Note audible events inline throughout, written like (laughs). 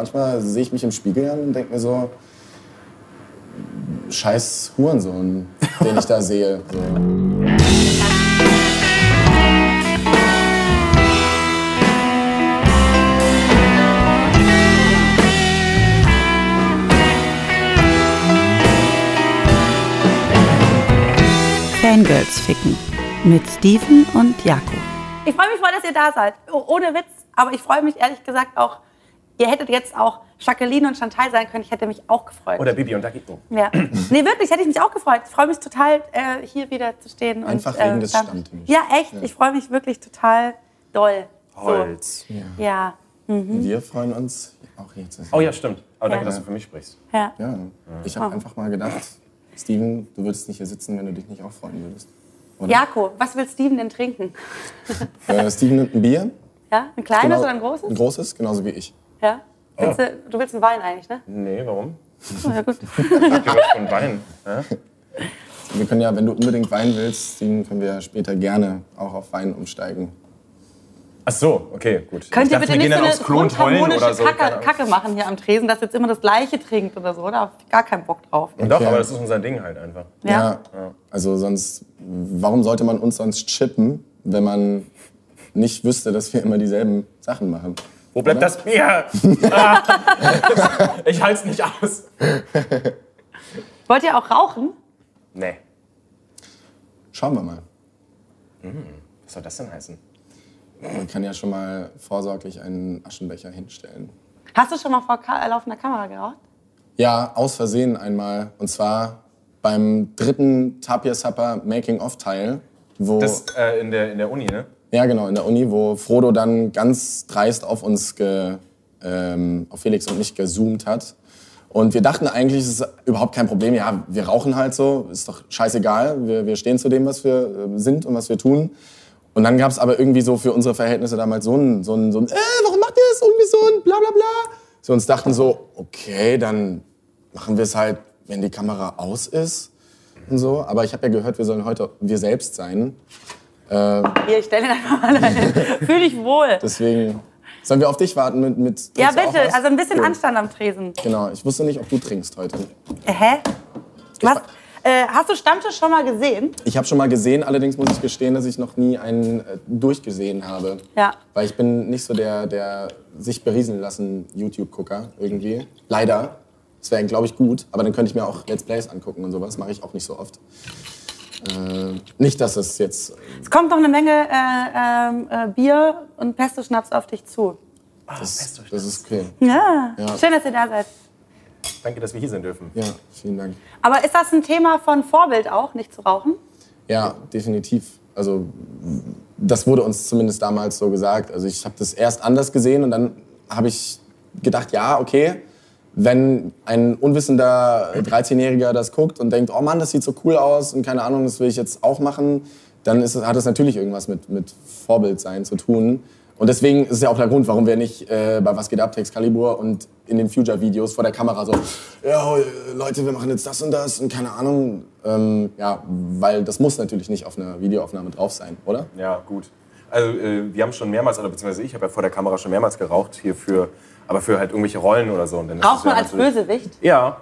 Manchmal sehe ich mich im Spiegel an und denke mir so, scheiß Hurensohn, den ich da (laughs) sehe. So. Fangirls ficken mit Steven und Jakob. Ich freue mich voll, dass ihr da seid. Oh, Ohne Witz. Aber ich freue mich ehrlich gesagt auch, ihr hättet jetzt auch Jacqueline und Chantal sein können. Ich hätte mich auch gefreut. Oder Bibi und Dagito. ja. (clears throat) Nee, wirklich, hätte ich mich auch gefreut. Ich freue mich total, äh, hier wieder zu stehen. Einfach und, äh, wegen des dann- Stammtisches. Ja, echt. Ich freue mich wirklich total doll. Holz. So. Ja. Mhm. Wir freuen uns auch hier zu sein. Oh ja, stimmt. Aber danke, Ja. dass du für mich sprichst. ja. Ja, ich habe einfach mal gedacht, Steven, du würdest nicht hier sitzen, wenn du dich nicht auch freuen würdest. Oder? Jako, was will Steven denn trinken? Äh, Steven nimmt ein Bier. Ja? Ein kleines Genau, oder ein großes? Ein großes, genauso wie ich. Ja? Willst du, du willst einen Wein eigentlich, ne? Nee, warum? Oh, ja, gut. (laughs) Ich hab was von Wein. Ja? Wir können ja, wenn du unbedingt Wein willst, Steven, können wir später gerne auch auf Wein umsteigen. Ach so, okay, gut. Könnt ihr dachte, bitte wir nicht so eine oder so. keine Kacke. Kacke machen hier am Tresen, dass jetzt immer das Gleiche trinkt oder so? Da hab ich gar keinen Bock drauf. Doch, Okay. aber das ist unser Ding halt einfach. Ja. Also sonst, warum sollte man uns sonst chippen, wenn man nicht wüsste, dass wir immer dieselben Sachen machen? Wo bleibt Oder? das Bier? Ah. ich halt's nicht aus. Wollt ihr auch rauchen? Nee. Schauen wir mal. Was soll das denn heißen? Man kann ja schon mal vorsorglich einen Aschenbecher hinstellen. Hast du schon mal vor Ka laufender Kamera geraucht? Ja, aus Versehen einmal. Und zwar beim dritten Tapir Supper Making-of-Teil. Wo, Das äh, in, der, in der Uni, ne? Ja, genau, in der Uni, wo Frodo dann ganz dreist auf uns, ge, ähm, auf Felix und mich gezoomt hat. Und wir dachten eigentlich, es ist überhaupt kein Problem. Ja, wir rauchen halt so, ist doch scheißegal. Wir, wir stehen zu dem, was wir äh, sind und was wir tun. Und dann gab es aber irgendwie so für unsere Verhältnisse damals so ein, so ein, so ein äh, warum macht ihr das ungesund, bla bla bla. So uns dachten so, okay, dann machen wir es halt, wenn die Kamera aus ist und so. Aber ich habe ja gehört, wir sollen heute wir selbst sein. Hier, ich stelle ihn einfach mal dahin. (laughs) Fühl dich wohl. Deswegen sollen wir auf dich warten mit mit. Ja, bitte. Also ein bisschen Cool. Anstand am Tresen. Genau, ich wusste nicht, ob du trinkst heute. Hä? Was? Äh, hast du Stammtisch schon mal gesehen? Ich habe schon mal gesehen, allerdings muss ich gestehen, dass ich noch nie einen äh, durchgesehen habe. Ja. Weil ich bin nicht so der, der sich berieseln lassen YouTube-Gucker irgendwie. Leider. Das wäre, glaube ich, gut. Aber dann könnte ich mir auch Let's Plays angucken und sowas. Mache ich auch nicht so oft. Äh, nicht, dass es jetzt... Es kommt noch eine Menge äh, ähm, äh, Bier und Pesto-Schnaps auf dich zu. Das, das ist okay. Ja. Ja. Schön, dass ihr da seid. Danke, dass wir hier sein dürfen. Ja, vielen Dank. Aber ist das ein Thema von Vorbild auch, nicht zu rauchen? Ja, definitiv. Also das wurde uns zumindest damals so gesagt. Also ich habe das erst anders gesehen und dann habe ich gedacht, ja, okay, wenn ein unwissender 13-Jähriger das guckt und denkt, oh Mann, das sieht so cool aus und keine Ahnung, das will ich jetzt auch machen, dann ist, hat es natürlich irgendwas mit, mit Vorbildsein zu tun. Und deswegen ist es ja auch der Grund, warum wir nicht äh, bei Was geht ab, Excalibur und in den Future-Videos vor der Kamera so, ja, Leute, wir machen jetzt das und das und keine Ahnung. Ähm, ja, weil das muss natürlich nicht auf einer Videoaufnahme drauf sein, oder? Ja, gut. Also äh, wir haben schon mehrmals, oder beziehungsweise ich habe ja vor der Kamera schon mehrmals geraucht, hier für, aber für halt irgendwelche Rollen oder so. Und dann ja als Bösewicht? Ja.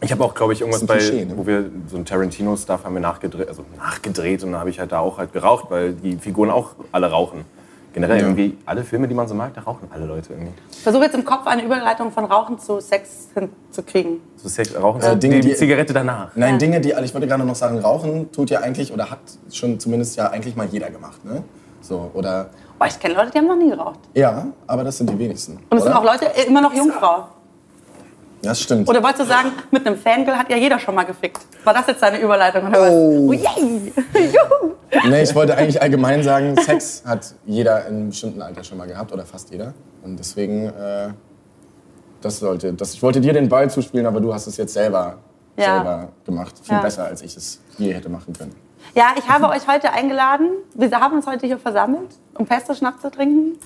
Ich habe auch, glaube ich, irgendwas bei, Klischee, ne? wo wir so ein Tarantino-Stuff haben wir nachgedreht, also nachgedreht und dann habe ich halt da auch halt geraucht, weil die Figuren auch alle rauchen. Generell Ja. irgendwie alle Filme, die man so mag, da rauchen alle Leute irgendwie. Ich versuche jetzt im Kopf eine Überleitung von Rauchen zu Sex hinzukriegen. So Sex, rauchen Äh, Dinge, die, Zigarette danach. Nein, Dinge, die, ich wollte gerade noch sagen, Rauchen tut ja eigentlich, oder hat schon zumindest ja eigentlich mal jeder gemacht, ne? So, oder, Oh, ich kenne Leute, die haben noch nie geraucht. ja, aber das sind die wenigsten. Und es sind auch Leute, immer noch Jungfrau. Das stimmt. Oder wolltest du sagen, mit einem Fangirl hat ja jeder schon mal gefickt? War das jetzt deine Überleitung oder was? Oh. Oh, yay! (laughs) Juhu! Nee, ich wollte eigentlich allgemein sagen, Sex hat jeder in einem bestimmten Alter schon mal gehabt oder fast jeder. Und deswegen, äh, das sollte, das, ich wollte dir den Ball zuspielen, aber du hast es jetzt selber, Ja. selber gemacht. Viel Ja. besser, als ich es je hätte machen können. Ja, ich habe euch heute eingeladen. Wir haben uns heute hier versammelt, um Pesto-Schnaps zu trinken.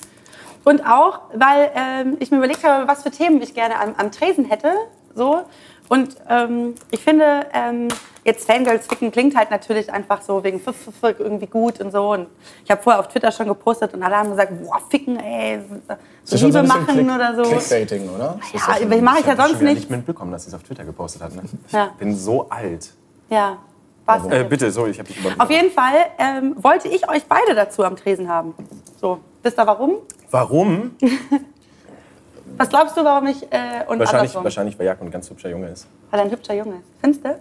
Und auch, weil ähm, ich mir überlegt habe, was für Themen ich gerne am, am Tresen hätte. So. Und ähm, ich finde, ähm, jetzt Fangirls ficken klingt halt natürlich einfach so wegen F -F -F irgendwie gut und so. Und ich habe vorher auf Twitter schon gepostet und alle haben gesagt, boah, ficken, ey, Das so Liebe machen Click- oder so. Clickbaiting, oder? Das Ja, aber mache ich ja das sonst schon wieder nicht. nicht mitbekommen, dass sie es auf Twitter gepostet hat. Ne? Ich Ja. bin so alt. Ja, was? Äh, bitte, sorry, ich habe dich übernommen. Auf jeden Fall ähm, wollte ich euch beide dazu am Tresen haben. So, wisst ihr warum? Warum? (laughs) Was glaubst du, warum ich äh, und Wahrscheinlich, andersrum? wahrscheinlich, weil Jakob ein ganz hübscher Junge ist. Weil er ein hübscher Junge ist. Findest du?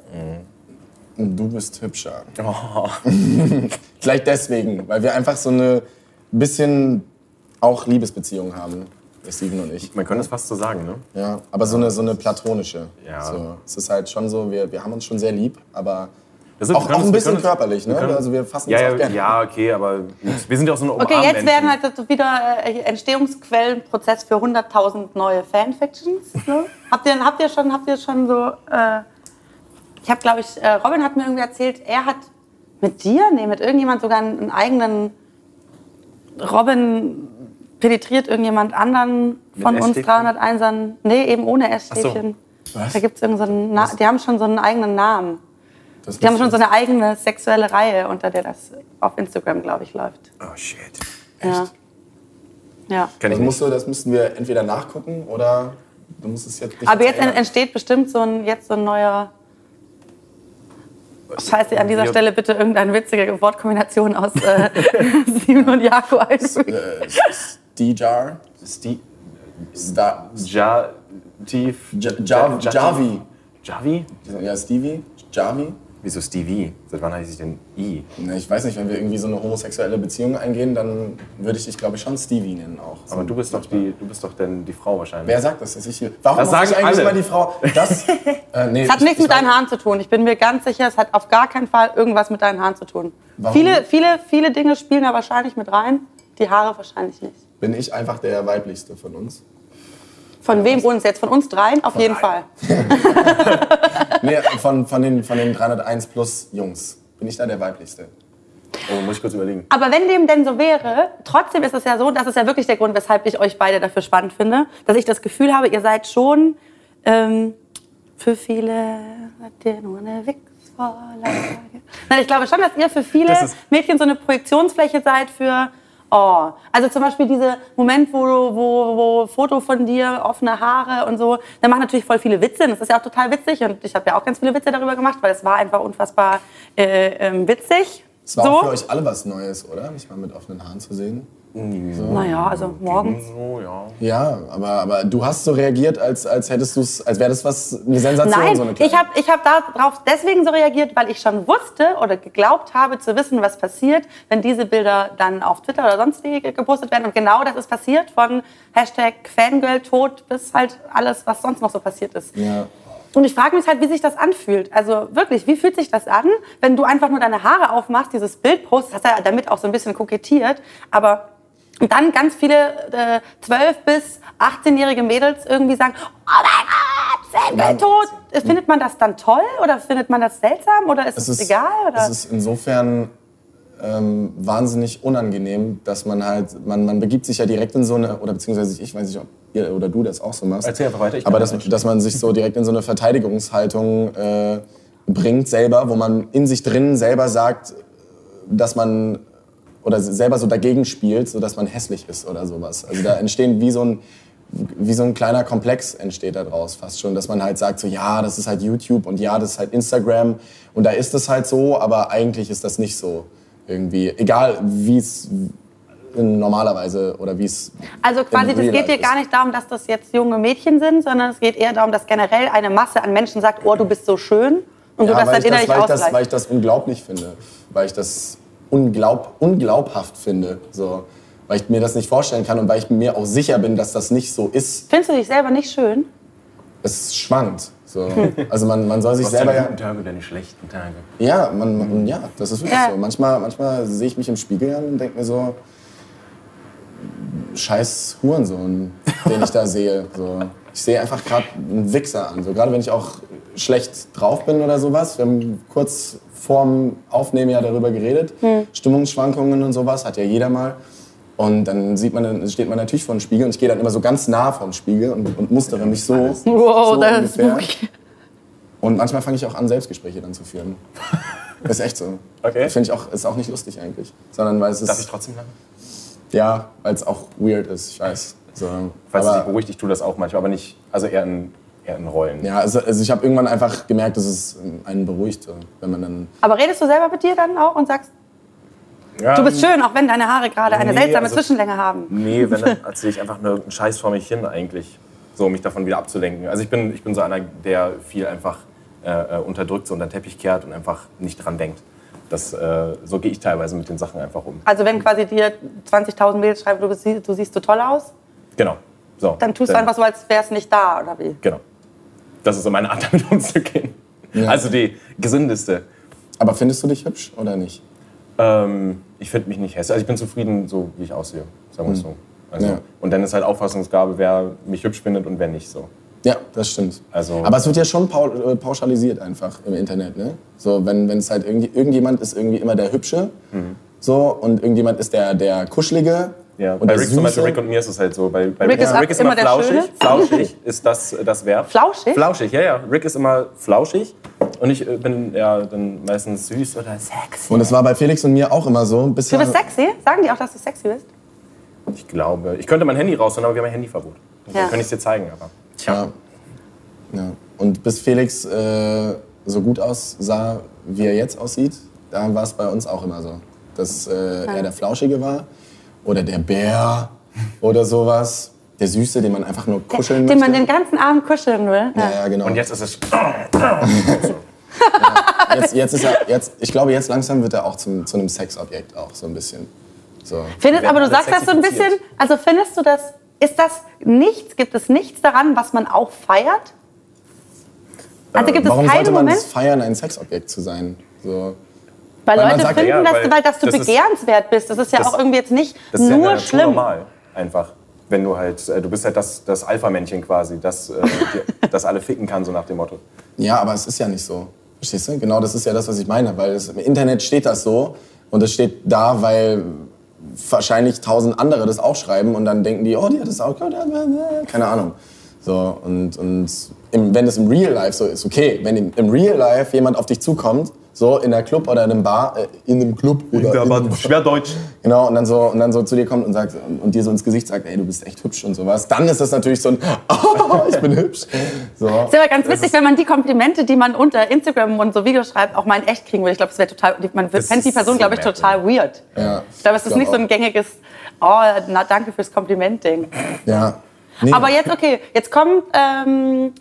Du bist hübscher. (laughs) Oh. (laughs) Vielleicht deswegen, weil wir einfach so eine bisschen auch Liebesbeziehung haben, Steven und ich. Man könnte es fast so sagen, ne? Ja, aber so eine, so eine platonische. Ja. So, es ist halt schon so, wir, wir haben uns schon sehr lieb, aber auch, auch ein bisschen körperlich. Ne? wir können- also wir fassen Ja, uns auch ja, gerne. ja, okay, aber wir sind ja auch so eine Okay, jetzt werden halt so wieder äh, Entstehungsquellenprozess für 100.000 neue Fanfictions. Ne? (laughs) habt, ihr, habt ihr schon, habt ihr schon so? Äh, ich habe, glaube ich, äh, Robin hat mir irgendwie erzählt, er hat mit dir, nee, mit irgendjemand sogar einen, einen eigenen. Robin penetriert irgendjemand anderen von uns Essstäbchen? 301ern. Nee, eben ohne Essstäbchen. Was? Da gibt's irgend so Na die haben schon so einen eigenen Namen. Das Die haben schon so eine eigene sexuelle Reihe, unter der das auf Instagram, glaube ich, läuft. Oh, shit. Ja. Ja. Kenn Das, ich musst du, das müssten wir entweder nachgucken oder du musst es jetzt nicht Aber jetzt erzählen. entsteht bestimmt so ein, jetzt so ein neuer. Scheiße, an dieser Stelle bitte irgendeine witzige Wortkombination aus äh, (laughs) Simon und Jakob einfügen. Äh, Stejar, Sti Star, ja, Tief. Ja- Ja- Javi. Javi? ja, Stevie, Javi. Wieso Stevie? Seit wann heiße ich denn I? Ne, Ich weiß nicht, wenn wir irgendwie so eine homosexuelle Beziehung eingehen, dann würde ich dich, glaube ich, schon Stevie nennen auch. Aber du bist doch die, du bist doch denn die Frau wahrscheinlich. Wer sagt das? Dass ich hier, warum Das muss ich sagen eigentlich alle. immer die Frau? Das, (laughs) äh, nee, Es hat ich- nichts ich mit deinen Haaren zu tun. Ich bin mir ganz sicher, es hat auf gar keinen Fall irgendwas mit deinen Haaren zu tun. Warum? Viele, viele, viele Dinge spielen da wahrscheinlich mit rein. Die Haare wahrscheinlich nicht. Bin ich einfach der weiblichste von uns? Von wem uns jetzt? Von uns dreien? Auf jeden Fall. (laughs) (laughs) Nee, von, von, den, von den 301 plus Jungs. Bin ich da der weiblichste? Oh, muss ich kurz überlegen. Aber wenn dem denn so wäre, trotzdem ist es ja so, das ist ja wirklich der Grund, weshalb ich euch beide dafür spannend finde, dass ich das Gefühl habe, ihr seid schon ähm, für viele seid ihr nur eine Wichsvorlage. Nein, ich glaube schon, dass ihr für viele Mädchen so eine Projektionsfläche seid für Oh, also zum Beispiel dieser Moment, wo, wo, wo Foto von dir, offene Haare und so, da machen natürlich voll viele Witze. Und das ist ja auch total witzig. Und ich habe ja auch ganz viele Witze darüber gemacht, weil es war einfach unfassbar äh, ähm, witzig. Es war so. auch für euch alle was Neues, oder? Mich mal mit offenen Haaren zu sehen. Naja, also morgens. So, ja. Ja, aber, aber du hast so reagiert, als, als hättest du es, als wäre das was, eine Sensation. Nein, so eine ich habe ich hab darauf deswegen so reagiert, weil ich schon wusste oder geglaubt habe zu wissen, was passiert, wenn diese Bilder dann auf Twitter oder sonst wie gepostet werden. Und genau das ist passiert, von Hashtag Fangirl tot bis halt alles, was sonst noch so passiert ist. Ja. Und ich frage mich halt, wie sich das anfühlt. Also wirklich, wie fühlt sich das an, wenn du einfach nur deine Haare aufmachst, dieses Bild postest, hast ja damit auch so ein bisschen kokettiert, aber und dann ganz viele äh, 12- bis 18-jährige Mädels irgendwie sagen, oh mein Gott, Ja. tot. Findet man das dann toll oder findet man das seltsam oder ist es, Es ist, egal? Oder? es ist insofern ähm, wahnsinnig unangenehm, dass man halt, man, man begibt sich ja direkt in so eine, oder beziehungsweise ich weiß nicht, ob ihr oder du das auch so machst. Erzähl einfach weiter, ich Aber dass, dass man sich so direkt in so eine Verteidigungshaltung äh, bringt selber, wo man in sich drin selber sagt, dass man oder selber so dagegen spielt, so dass man hässlich ist oder sowas. Also da entstehen wie so ein wie so ein kleiner Komplex entsteht da draus fast schon, dass man halt sagt so ja, das ist halt YouTube und ja, das ist halt Instagram und da ist es halt so, aber eigentlich ist das nicht so irgendwie. Egal wie es in normalerweise oder wie es Also quasi, das geht dir gar nicht darum, dass das jetzt junge Mädchen sind, sondern es geht eher darum, dass generell eine Masse an Menschen sagt, oh, du bist so schön und du Ja, das weil dann ich das, innerlich weil, ich das, weil ich das unglaublich finde. Weil ich das unglaub, unglaubhaft finde. So. Weil ich mir das nicht vorstellen kann und weil ich mir auch sicher bin, dass das nicht so ist. Findest du dich selber nicht schön? Es schwankt. So. Also man, man soll sich selber deine ja. guten Tage, deine schlechten Tage. Ja, man, man, ja, das ist wirklich Ja. so. Manchmal, manchmal sehe ich mich im Spiegel an und denke mir so, scheiß Hurensohn, den ich da (laughs) sehe. So. Ich sehe einfach gerade einen Wichser an. So, gerade wenn ich auch schlecht drauf bin oder sowas. Wir haben kurz vorm Aufnehmen ja darüber geredet. Stimmungsschwankungen und sowas, hat ja jeder mal. Und dann sieht man, dann steht man natürlich vor dem Spiegel und ich gehe dann immer so ganz nah vom Spiegel und, und mustere mich so. Wow, so das ist ungefähr. spooky. Und manchmal fange ich auch an, Selbstgespräche dann zu führen. (laughs) ist echt so. Okay. Finde ich auch, ist auch nicht lustig eigentlich. Sondern weil es ist. Darf ich trotzdem lange? Ja, weil es auch weird ist, ich weiß. So, Falls es dich aber, beruhigt, ich tue das auch manchmal, aber nicht, also eher in Rollen. ja, also, also ich habe irgendwann einfach gemerkt, dass es einen beruhigt, wenn man dann. Aber redest du selber mit dir dann auch und sagst, Ja, du bist schön, auch wenn deine Haare gerade eine Nee, seltsame also- Zwischenlänge haben? Nee, wenn, dann (laughs) erzähle ich einfach nur einen Scheiß vor mich hin eigentlich. So, um mich davon wieder abzulenken. Also ich bin, ich bin so einer, der viel einfach äh, äh, unterdrückt, so unter den Teppich kehrt und einfach nicht dran denkt. Das, äh, so gehe ich teilweise mit den Sachen einfach um. Also wenn quasi dir 20.000 Mädels schreiben, du, du siehst so toll aus, Genau. So, dann tust du einfach so, als wäre es nicht da, oder wie? Genau. Das ist so meine Art, damit (laughs) umzugehen. Ja. Also die gesündeste. Aber findest du dich hübsch oder nicht? Ähm, ich finde mich nicht hässlich. Also ich bin zufrieden, so wie ich aussehe, sagen wir es so. Also, Ja. Und dann ist halt Auffassungsgabe, wer mich hübsch findet und wer nicht so. Ja, das stimmt. Also- Aber es wird ja schon äh, pauschalisiert einfach im Internet. Ne? So, wenn es halt irgendwie, irgendjemand ist irgendwie immer der Hübsche so, und irgendjemand ist der, der Kuschelige. Ja, und bei Rick zum Beispiel. Rick und mir ist es halt so. Bei, bei Rick ist Rick ist immer, immer flauschig. Schöne? Flauschig ist das, das Verb. Flauschig? Flauschig, ja, ja. Rick ist immer flauschig und ich äh, bin ja dann meistens süß oder sexy. Und es war bei Felix und mir auch immer so. Bis Du bist sexy? Sagen die auch, dass du sexy bist? Ich glaube, ich könnte mein Handy rausholen, aber wir haben ein Handyverbot. Dann Ja. könnte ich es dir zeigen, aber. Ja. ja. Und bis Felix äh, so gut aussah, wie er jetzt aussieht, da war es bei uns auch immer so. Dass äh, er der Flauschige war oder der Bär oder sowas. Der Süße, den man einfach nur kuscheln Den man möchte. den ganzen Abend kuscheln will. ja, ja, genau. Und jetzt ist es. (laughs) jetzt, jetzt ist er, jetzt, ich glaube, jetzt langsam wird er auch zum, zu einem Sexobjekt auch so ein bisschen. So. Findest, aber du sagst das so ein bisschen, also findest du das, ist das nichts, gibt es nichts daran, was man auch feiert? Also gibt es Warum keinen sollte man Moment, es feiern, ein Sexobjekt zu sein? So. Weil weil Leute sagt, finden, ja, dass, weil weil, dass du das ist- begehrenswert bist. Das ist ja das- auch irgendwie jetzt nicht Das ist ja nur Natur schlimm. normal, einfach. Wenn du halt, äh, du bist halt das, das Alpha-Männchen quasi, das, äh, (laughs) das alle ficken kann, so nach dem Motto. Ja, aber es ist ja nicht so. Verstehst du? Genau das ist ja das, was ich meine. Weil es, im Internet steht das so und es steht da, weil wahrscheinlich tausend andere das auch schreiben und dann denken die, oh, die hat das auch, keine Ahnung. So, und, und im, wenn es im Real Life so ist, okay, wenn im, im Real Life jemand auf dich zukommt, so in der Club oder in einem Bar, äh, in einem Club oder in einem (laughs) schwer Deutsch. Genau, und dann so, und dann so zu dir kommt und, sagt, und, und dir so ins Gesicht sagt, ey, du bist echt hübsch und sowas, dann ist das natürlich so ein, (laughs) oh, ich bin hübsch. So. Das ist aber ganz witzig, wenn man die Komplimente, die man unter Instagram und so Videos schreibt, auch mal in echt kriegen würde. Ich glaube, das wäre total, man fände die Person, so glaube ich, total weird. Ja, Ich glaube, es ist glaub nicht so auch. ein gängiges, oh, na, danke fürs Kompliment-Ding. Ja. Nee. Aber jetzt, okay, jetzt kommt, ähm,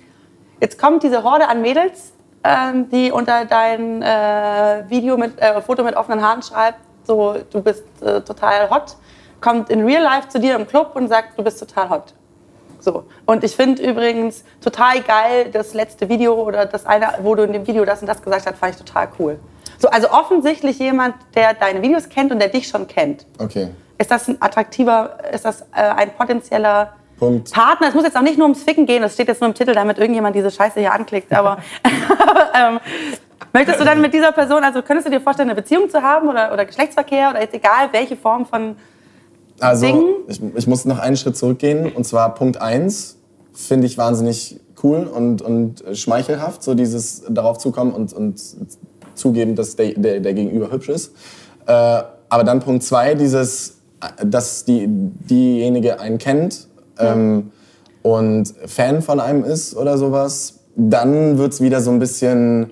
jetzt kommt diese Horde an Mädels, ähm, die unter dein äh, Video mit, äh, Foto mit offenen Haaren schreibt, so, du bist äh, total hot, kommt in Real Life zu dir im Club und sagt, du bist total hot. So. Und ich finde übrigens total geil, das letzte Video oder das eine, wo du in dem Video das und das gesagt hast, fand ich total cool. So, also offensichtlich jemand, der deine Videos kennt und der dich schon kennt. Okay. Ist das ein attraktiver, ist das äh, ein potenzieller Punkt. Partner? Es muss jetzt auch nicht nur ums Ficken gehen, das steht jetzt nur im Titel, damit irgendjemand diese Scheiße hier anklickt. (laughs) (laughs) Aber ähm, möchtest du dann mit dieser Person, also könntest du dir vorstellen, eine Beziehung zu haben oder, oder Geschlechtsverkehr oder jetzt egal, welche Form von. Also, Ding. ich, ich muss noch einen Schritt zurückgehen. Und zwar Punkt eins finde ich wahnsinnig cool und, und schmeichelhaft, so dieses darauf zukommen und, und zugeben, dass der, der, der Gegenüber hübsch ist. Äh, aber dann Punkt zwei, dieses, dass die, diejenige einen kennt ähm, und Fan von einem ist oder sowas, dann wird's wieder so ein bisschen,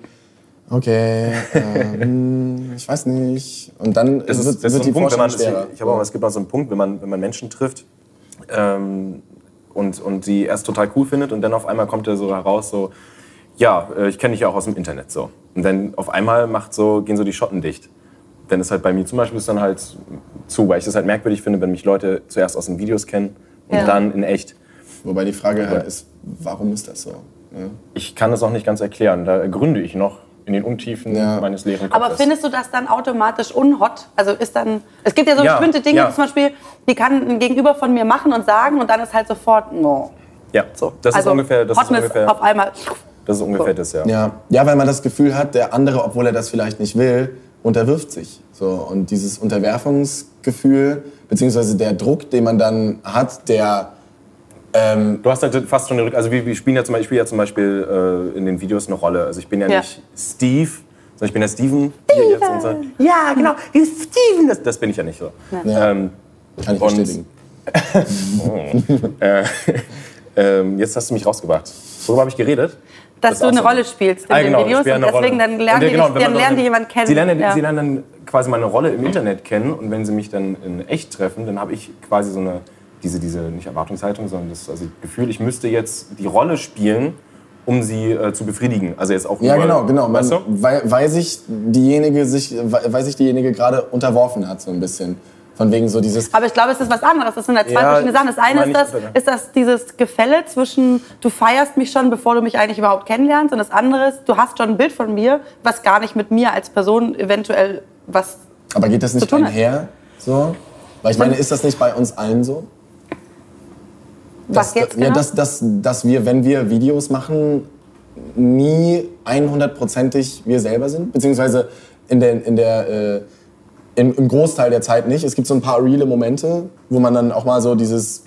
okay, (laughs) ähm, ich weiß nicht. Und dann Das ist, wird, das ist wird so ein die Punkt, wenn man, schwerer. ich habe auch, es gibt mal so einen Punkt, wenn man, wenn man Menschen trifft ähm, und, und sie erst total cool findet und dann auf einmal kommt er so heraus, so, ja, äh, ich kenne dich ja auch aus dem Internet so. Und dann auf einmal macht so, gehen so die Schotten dicht. Dann ist halt bei mir zum Beispiel ist dann halt zu, weil ich das halt merkwürdig finde, wenn mich Leute zuerst aus den Videos kennen und Ja. dann in echt. Wobei die Frage halt ist, warum ist das so? Ne? Ich kann das auch nicht ganz erklären. Da gründe ich noch in den Untiefen Ja. meines leeren Kopfes. Aber findest du das dann automatisch unhot? Also ist dann. Es gibt ja so Ja, bestimmte Dinge, ja. zum Beispiel, die kann ein Gegenüber von mir machen und sagen und dann ist halt sofort no. ja, So. das also ist ungefähr, das ist Hotness ungefähr, auf einmal. das ist ungefähr das, ja. Ja. ja, weil man das Gefühl hat, der andere, obwohl er das vielleicht nicht will, unterwirft sich. So. Und dieses Unterwerfungsgefühl, beziehungsweise der Druck, den man dann hat, der Ähm, Du hast halt fast schon eine Rück also wir, wir spielen ja zum Beispiel, ich spiele ja zum Beispiel äh, in den Videos eine Rolle. Also ich bin ja, Ja. nicht Steve, sondern ich bin der Steven. Hier jetzt und so. Ja, genau, Steven, das, das bin ich ja nicht so. Ja. Ähm, kann ich Und- bestätigen. (laughs) äh, ähm, jetzt hast du mich rausgebracht. Worüber habe ich geredet? Dass Das du eine so. Rolle spielst in Ah, den genau, ich Videos und deswegen Rolle. dann lernen, ja, die, genau, dann lernen die jemanden kennen. Sie lernen, ja. sie lernen dann quasi meine Rolle im Internet kennen und wenn sie mich dann in echt treffen, dann habe ich quasi so eine, diese, diese nicht Erwartungshaltung, sondern das also Gefühl, ich müsste jetzt die Rolle spielen, um sie äh, zu befriedigen. Also jetzt auch Ja, nur, genau, genau. Weißt du? weil, weil sich diejenige sich, weil sich diejenige gerade unterworfen hat, so ein bisschen. Von wegen so dieses. Aber ich glaube, es ist was anderes. Das sind ja zwei Ja, verschiedene Sachen. Das eine ist ich- das, ist das dieses Gefälle zwischen, du feierst mich schon, bevor du mich eigentlich überhaupt kennenlernst. Und das andere ist, du hast schon ein Bild von mir, was gar nicht mit mir als Person eventuell was. Aber geht das nicht einher? So? Weil ich meine, ist das nicht bei uns allen so? Was dass, jetzt ja, genau? dass, dass, dass wir, wenn wir Videos machen, nie 100%ig wir selber sind. Beziehungsweise in der, in der, äh, im, im Großteil der Zeit nicht. Es gibt so ein paar reale Momente, wo man dann auch mal so dieses,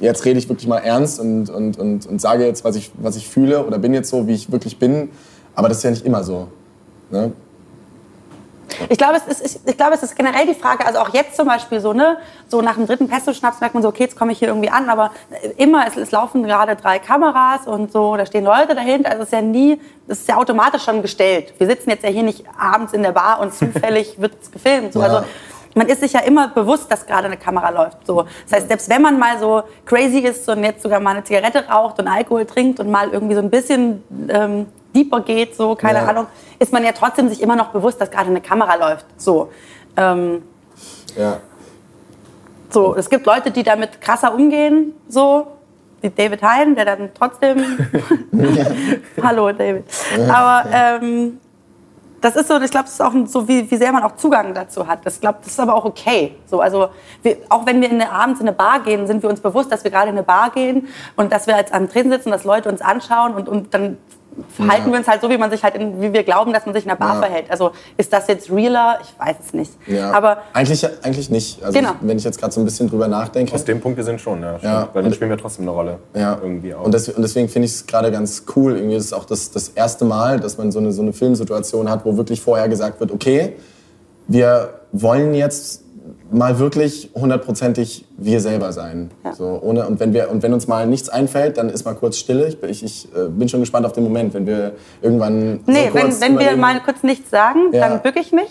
jetzt rede ich wirklich mal ernst und, und, und, und sage jetzt, was ich, was ich fühle oder bin jetzt so, wie ich wirklich bin. Aber das ist ja nicht immer so. Ne? Ich glaube, es ist, ich, glaube, es ist generell die Frage, also auch jetzt zum Beispiel so, ne, so nach dem dritten Pesto-Schnaps merkt man so, okay, jetzt komme ich hier irgendwie an, aber immer, es, es laufen gerade drei Kameras und so, da stehen Leute dahinter, also es ist ja nie, das ist ja automatisch schon gestellt. Wir sitzen jetzt ja hier nicht abends in der Bar und zufällig (laughs) wird es gefilmt. So. Also man ist sich ja immer bewusst, dass gerade eine Kamera läuft. So. Das heißt, selbst wenn man mal so crazy ist und jetzt sogar mal eine Zigarette raucht und Alkohol trinkt und mal irgendwie so ein bisschen ähm, deeper geht, so, keine Ja. Ahnung, ist man ja trotzdem sich immer noch bewusst, dass gerade eine Kamera läuft. So. Ähm, Ja. so. Es gibt Leute, die damit krasser umgehen, so. Wie David Hein, der dann trotzdem. (laughs) (laughs) Hallo, David. Aber ähm, das ist so, ich glaube, das ist auch so, wie, wie sehr man auch Zugang dazu hat. Das, glaub, das ist aber auch okay. So, also wir, auch wenn wir in eine, abends in eine Bar gehen, sind wir uns bewusst, dass wir gerade in eine Bar gehen und dass wir jetzt am Tresen sitzen, dass Leute uns anschauen und, und dann verhalten Ja. wir uns halt so, wie man sich halt, in, wie wir glauben, dass man sich in einer Bar Ja. verhält. Also ist das jetzt realer? Ich weiß es nicht. Ja. Aber eigentlich, eigentlich nicht. Also Genau. ich, wenn ich jetzt gerade so ein bisschen drüber nachdenke. Aus dem Punkt gesehen schon, ja. Ja. Weil dann spielen wir trotzdem eine Rolle. Ja, Irgendwie auch. Und, das, und deswegen finde ich es gerade ganz cool. Irgendwie ist es auch das, das erste Mal, dass man so eine, so eine Filmsituation hat, wo wirklich vorher gesagt wird, okay, wir wollen jetzt mal wirklich hundertprozentig wir selber sein. Ja. So, ohne, und, wenn wir, und wenn uns mal nichts einfällt, dann ist mal kurz Stille. Ich, ich, ich äh, bin schon gespannt auf den Moment, wenn wir irgendwann Nee, so wenn, kurz wenn wir mal kurz nichts sagen, Ja. dann bücke ich mich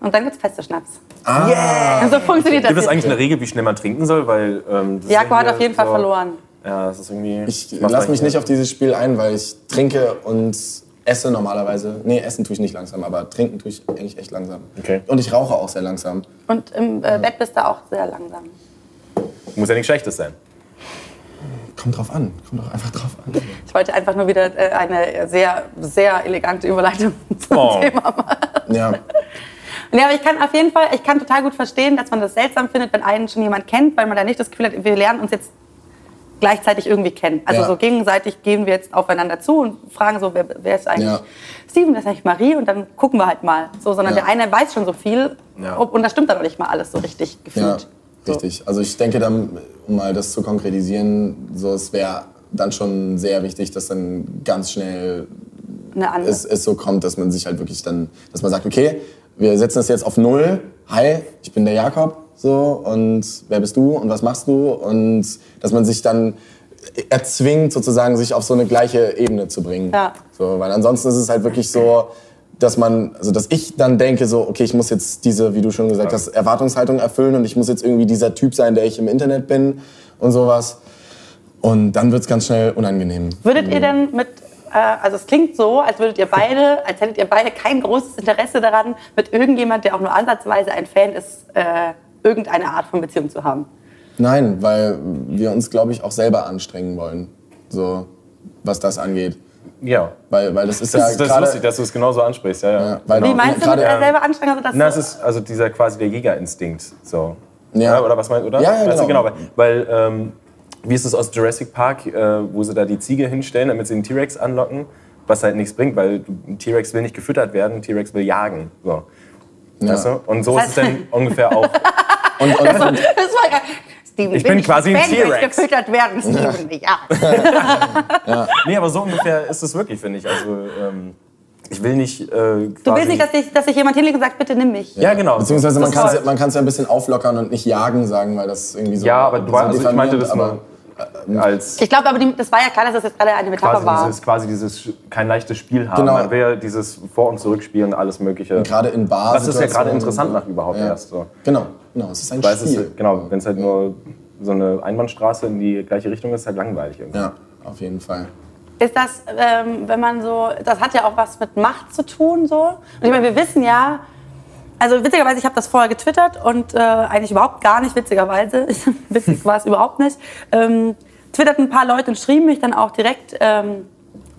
und dann gibt's feste Schnaps. Ah, Und so funktioniert das. Gibt es eigentlich eine Regel, wie schnell man trinken soll? Weil, ähm, Jakob ja hat auf jeden Fall so- verloren. Ja, das ist irgendwie. Ich lasse mich nicht auf dieses Spiel ein, weil ich trinke und esse normalerweise. Nee, essen tue ich nicht langsam, aber trinken tue ich eigentlich echt langsam. Okay. Und ich rauche auch sehr langsam. Und im äh, Bett bist du auch sehr langsam. Muss ja nichts Schlechtes sein. Kommt drauf an. Kommt doch einfach drauf an. Ich wollte einfach nur wieder äh, eine sehr, sehr elegante Überleitung (laughs) zum Oh. Thema machen. Ja, Ja, aber ich kann auf jeden Fall, ich kann total gut verstehen, dass man das seltsam findet, wenn einen schon jemand kennt, weil man da nicht das Gefühl hat, wir lernen uns jetzt gleichzeitig irgendwie kennen. Also Ja. so gegenseitig gehen wir jetzt aufeinander zu und fragen so, wer, wer ist eigentlich Ja. Steven, wer ist eigentlich Marie und dann gucken wir halt mal. So, sondern Ja. der eine weiß schon so viel ob, und das stimmt dann noch nicht mal alles so richtig gefühlt. So. richtig. Also ich denke dann, um mal das zu konkretisieren, so es wäre dann schon sehr wichtig, dass dann ganz schnell es, es so kommt, dass man sich halt wirklich dann, dass man sagt, okay, wir setzen das jetzt auf Null. Hi, ich bin der Jakob. So, und wer bist du und was machst du? Und dass man sich dann erzwingt, sozusagen, sich auf so eine gleiche Ebene zu bringen. Ja. So, weil ansonsten ist es halt wirklich so, dass man, also dass ich dann denke, so, okay, ich muss jetzt diese, wie du schon gesagt hast, Erwartungshaltung erfüllen und ich muss jetzt irgendwie dieser Typ sein, der ich im Internet bin und sowas. Und dann wird es ganz schnell unangenehm. Würdet ihr denn mit, äh, also es klingt so, als würdet ihr beide, (laughs) als hättet ihr beide kein großes Interesse daran, mit irgendjemand, der auch nur ansatzweise ein Fan ist, äh, irgendeine Art von Beziehung zu haben? Nein, weil wir uns, glaube ich, auch selber anstrengen wollen, so was das angeht. Ja. Weil, weil das ist Das, ja ist, das ist lustig, dass du es genauso ansprichst. Ja, ja. Ja, weil Wie meinst du mit gerade- äh, selber anstrengen? Also, dass Na, es ist also dieser quasi der Jägerinstinkt. So. Ja. Oder was meinst du, oder? Ja, ja, Weißt du, genau. genau. Weil, ähm, wie ist es aus Jurassic Park, äh, wo sie da die Ziege hinstellen, damit sie den T-Rex anlocken? Was halt nichts bringt, weil du- ein T-Rex will nicht gefüttert werden, ein T-Rex will jagen. So. Ja. Weißt du? Und so Das ist es dann (laughs) ungefähr auch. Und, und, das war geil. Steven, Ich bin will quasi mit ein T-Rex. gefüttert werden, Steven, (laughs) ja. Nee, aber so ungefähr ist es wirklich, finde ich. Also, ähm, ich will nicht. Äh, Du willst nicht, dass sich dass sich jemand hinlegt und sagt, bitte nimm mich. Ja, genau. Beziehungsweise man Das kann war- es ja ein bisschen auflockern und nicht jagen sagen, weil das irgendwie so. Ja, aber du so also ich meinte das nur als Ich glaube aber, die, das war ja klar, dass das jetzt gerade eine Metapher quasi war. dieses, quasi dieses kein leichtes Spiel haben. Genau. Man will ja dieses Vor- und Zurückspielen, alles Mögliche. Gerade in Bars. Was es ja gerade interessant macht überhaupt erst. So. Genau, genau. Es ist ein Weil es Spiel. ist, genau, wenn es halt nur so eine Einbahnstraße in die gleiche Richtung ist, ist halt langweilig irgendwie. Ja, auf jeden Fall. Ist das, ähm, wenn man so, das hat ja auch was mit Macht zu tun, so. Und ich meine, wir wissen ja, also witzigerweise, ich habe das vorher getwittert und äh, eigentlich überhaupt gar nicht, witzigerweise, (laughs) witzig war es überhaupt nicht, ähm, twitterten ein paar Leute und schrieben mich dann auch direkt ähm,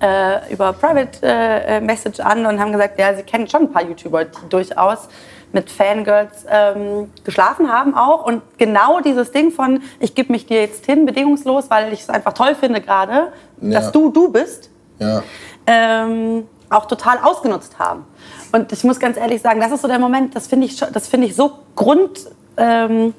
äh, über Private äh, Message an und haben gesagt, ja, sie kennen schon ein paar YouTuber, die durchaus mit Fangirls ähm, geschlafen haben auch. Und genau dieses Ding von, ich gebe mich dir jetzt hin, bedingungslos, weil ich es einfach toll finde gerade, Ja. dass du du bist, Ja. ähm, auch total ausgenutzt haben. Und ich muss ganz ehrlich sagen, das ist so der Moment, das finde ich, das finde ich so grund... Ähm,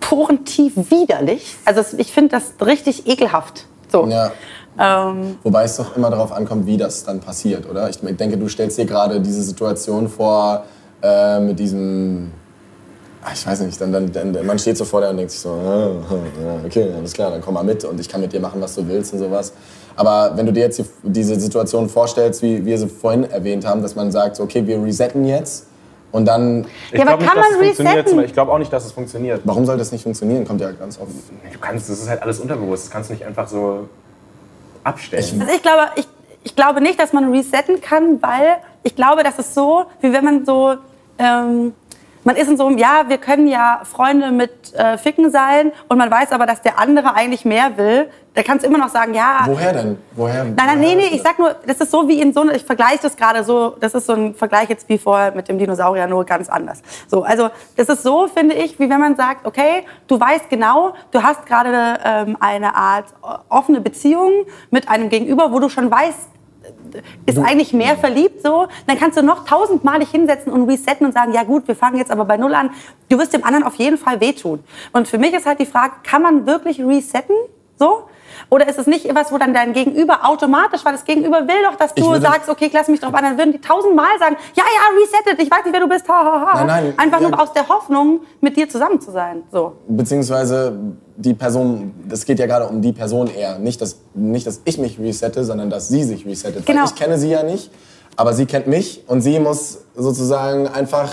porentief widerlich. Also ich finde das richtig ekelhaft. So. ja. Ähm, Wobei es doch immer darauf ankommt, wie das dann passiert, oder? Ich denke, du stellst dir gerade diese Situation vor äh, mit diesem. ah, Ich weiß nicht, dann, dann, dann, man steht so vor dir und denkt sich so, ah, ah, okay, alles klar, dann komm mal mit und ich kann mit dir machen, was du willst und sowas. Aber wenn du dir jetzt die, diese Situation vorstellst, wie wir sie vorhin erwähnt haben, dass man sagt, okay, wir resetten jetzt und dann, Ich Ja, aber nicht, kann dass man es funktioniert. resetten? Ich glaube auch nicht, dass es funktioniert. warum soll das nicht funktionieren? Kommt ja ganz oft. Du kannst, das ist halt alles unterbewusst. Das kannst du nicht einfach so abstellen. Also ich glaube, ich, ich glaube nicht, dass man resetten kann, weil ich glaube, das ist so, wie wenn man so, ähm, man ist in so einem, ja, wir können ja Freunde mit äh, Ficken sein und man weiß aber, dass der andere eigentlich mehr will. Da kannst du immer noch sagen, ja. Woher denn? Woher? Nein, nein, nee, nee, ich sag nur, das ist so wie in so einer, ich vergleiche das gerade so, das ist so ein Vergleich jetzt wie vorher mit dem Dinosaurier, nur ganz anders. So, also das ist so, finde ich, wie wenn man sagt, okay, du weißt genau, du hast gerade ähm, eine Art offene Beziehung mit einem Gegenüber, wo du schon weißt, ist eigentlich mehr verliebt so, dann kannst du noch tausendmal dich hinsetzen und resetten und sagen, ja gut, wir fangen jetzt aber bei Null an. Du wirst dem anderen auf jeden Fall wehtun. Und für mich ist halt die Frage, kann man wirklich resetten? So? Oder ist es nicht etwas, wo dann dein Gegenüber automatisch, weil das Gegenüber will doch, dass du sagst, okay, ich lass mich drauf an, dann würden die tausendmal sagen, ja, ja, resettet, ich weiß nicht, wer du bist, ha, ha, ha. Nein, nein, Einfach ja. nur aus der Hoffnung, mit dir zusammen zu sein. So. Beziehungsweise die Person, das geht ja gerade um die Person eher. Nicht dass, nicht, dass ich mich resette, sondern dass sie sich resettet. Genau. Weil ich kenne sie ja nicht, aber sie kennt mich und sie muss sozusagen einfach.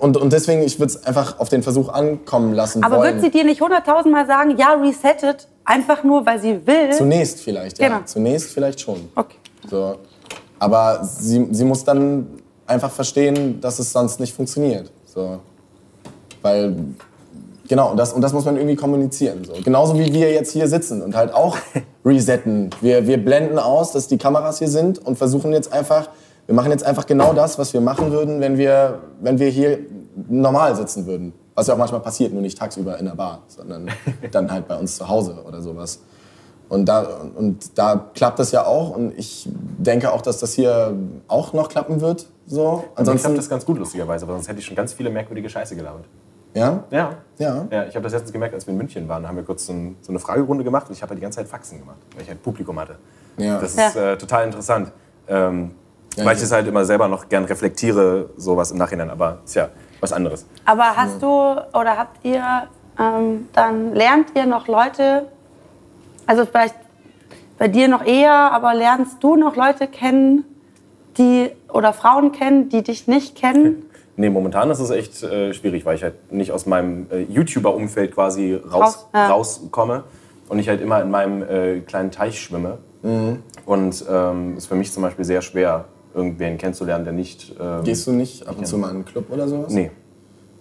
Und, und deswegen, ich würde es einfach auf den Versuch ankommen lassen Aber wollen. wird sie dir nicht hunderttausendmal sagen, ja, resettet, einfach nur, weil sie will? Zunächst vielleicht, ja. Genau. Zunächst vielleicht schon. Okay. So. Aber sie, sie muss dann einfach verstehen, dass es sonst nicht funktioniert. So. Weil, genau, und das, und das muss man irgendwie kommunizieren. So. Genauso wie wir jetzt hier sitzen und halt auch (laughs) resetten. Wir, wir blenden aus, dass die Kameras hier sind und versuchen jetzt einfach, wir machen jetzt einfach genau das, was wir machen würden, wenn wir, wenn wir hier normal sitzen würden. Was ja auch manchmal passiert, nur nicht tagsüber in der Bar, sondern (laughs) dann halt bei uns zu Hause oder sowas. Und da, und da klappt das ja auch. Und ich denke auch, dass das hier auch noch klappen wird. So. Ich Ansonsten, klappt das ganz gut, lustigerweise, weil sonst hätte ich schon ganz viele merkwürdige Scheiße gelabert. ja? Ja. Ja. Ja, ich habe das letztens gemerkt, als wir in München waren, da haben wir kurz so, ein, so eine Fragerunde gemacht und ich habe halt die ganze Zeit Faxen gemacht, weil ich halt Publikum hatte. Ja. Das Ja. ist äh, total interessant. Ähm, Ja, weil ich ja. es halt immer selber noch gern reflektiere, sowas im Nachhinein, aber ist ja was anderes. Aber hast du oder habt ihr ähm, dann lernt ihr noch Leute, also vielleicht bei dir noch eher, aber lernst du noch Leute kennen, die oder Frauen kennen, die dich nicht kennen? Nee, momentan ist es echt äh, schwierig, weil ich halt nicht aus meinem äh, YouTuber-Umfeld quasi raus, Raus, ja. rauskomme und ich halt immer in meinem äh, kleinen Teich schwimme. Mhm. Und ähm, ist für mich zum Beispiel sehr schwer, irgendwen kennenzulernen, der nicht. Ähm, Gehst du nicht ab und zu mal in einen Club oder sowas? Nee,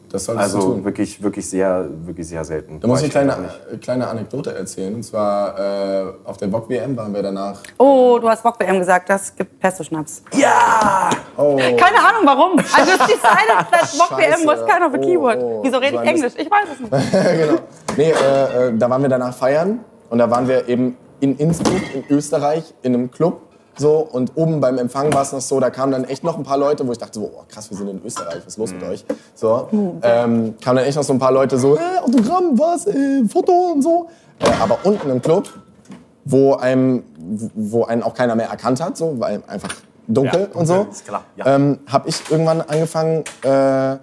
Das solltest du also tun. wirklich, wirklich sehr, wirklich sehr selten. Da muss ich eine kleine, nicht. kleine Anekdote erzählen. Und zwar äh, auf der VOG WM waren wir danach. Oh, du hast Bock WM gesagt, das gibt Pesto-Schnaps. Oh, Keine Ahnung warum. Also it's decided that Bock WM was kind of a Oh, keyword. oh. Wieso rede So ich Englisch? Ich weiß es nicht. (laughs) genau. Nee, äh, äh, da waren wir danach feiern und da waren wir eben in Innsbruck in Österreich in einem Club So, und oben beim Empfang war es noch so, da kamen dann echt noch ein paar Leute, wo ich dachte so, oh, krass, wir sind in Österreich, was ist los mit euch? So, ähm, kamen dann echt noch so ein paar Leute so, äh, Autogramm, was, äh, Foto und so. Äh, aber unten im Club, wo einem, wo einen auch keiner mehr erkannt hat, so, weil einfach dunkel Ja, und so, dunkel, ist klar, ja. ähm, habe ich irgendwann angefangen, äh,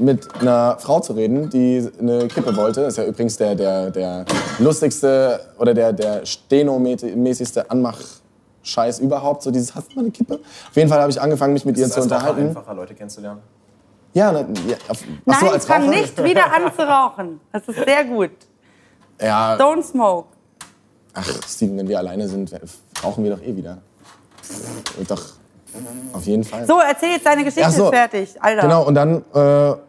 mit einer Frau zu reden, die eine Kippe wollte. Das ist ja übrigens der, der, der lustigste oder der, der stenomäßigste Anmach-Scheiß überhaupt. So dieses, hast du mal eine Kippe? Auf jeden Fall habe ich angefangen, mich mit ihr Ist zu es einfach unterhalten. einfacher, Leute kennenzulernen? Ja, na, ja auf, so, Nein, als fang Raucher? nicht wieder an zu rauchen. Das ist sehr gut. Ja, Don't smoke. ach Steven, wenn wir alleine sind, rauchen wir doch eh wieder. Doch, auf jeden Fall. So, erzähl jetzt deine Geschichte so. fertig. Alter. Genau, und dann äh,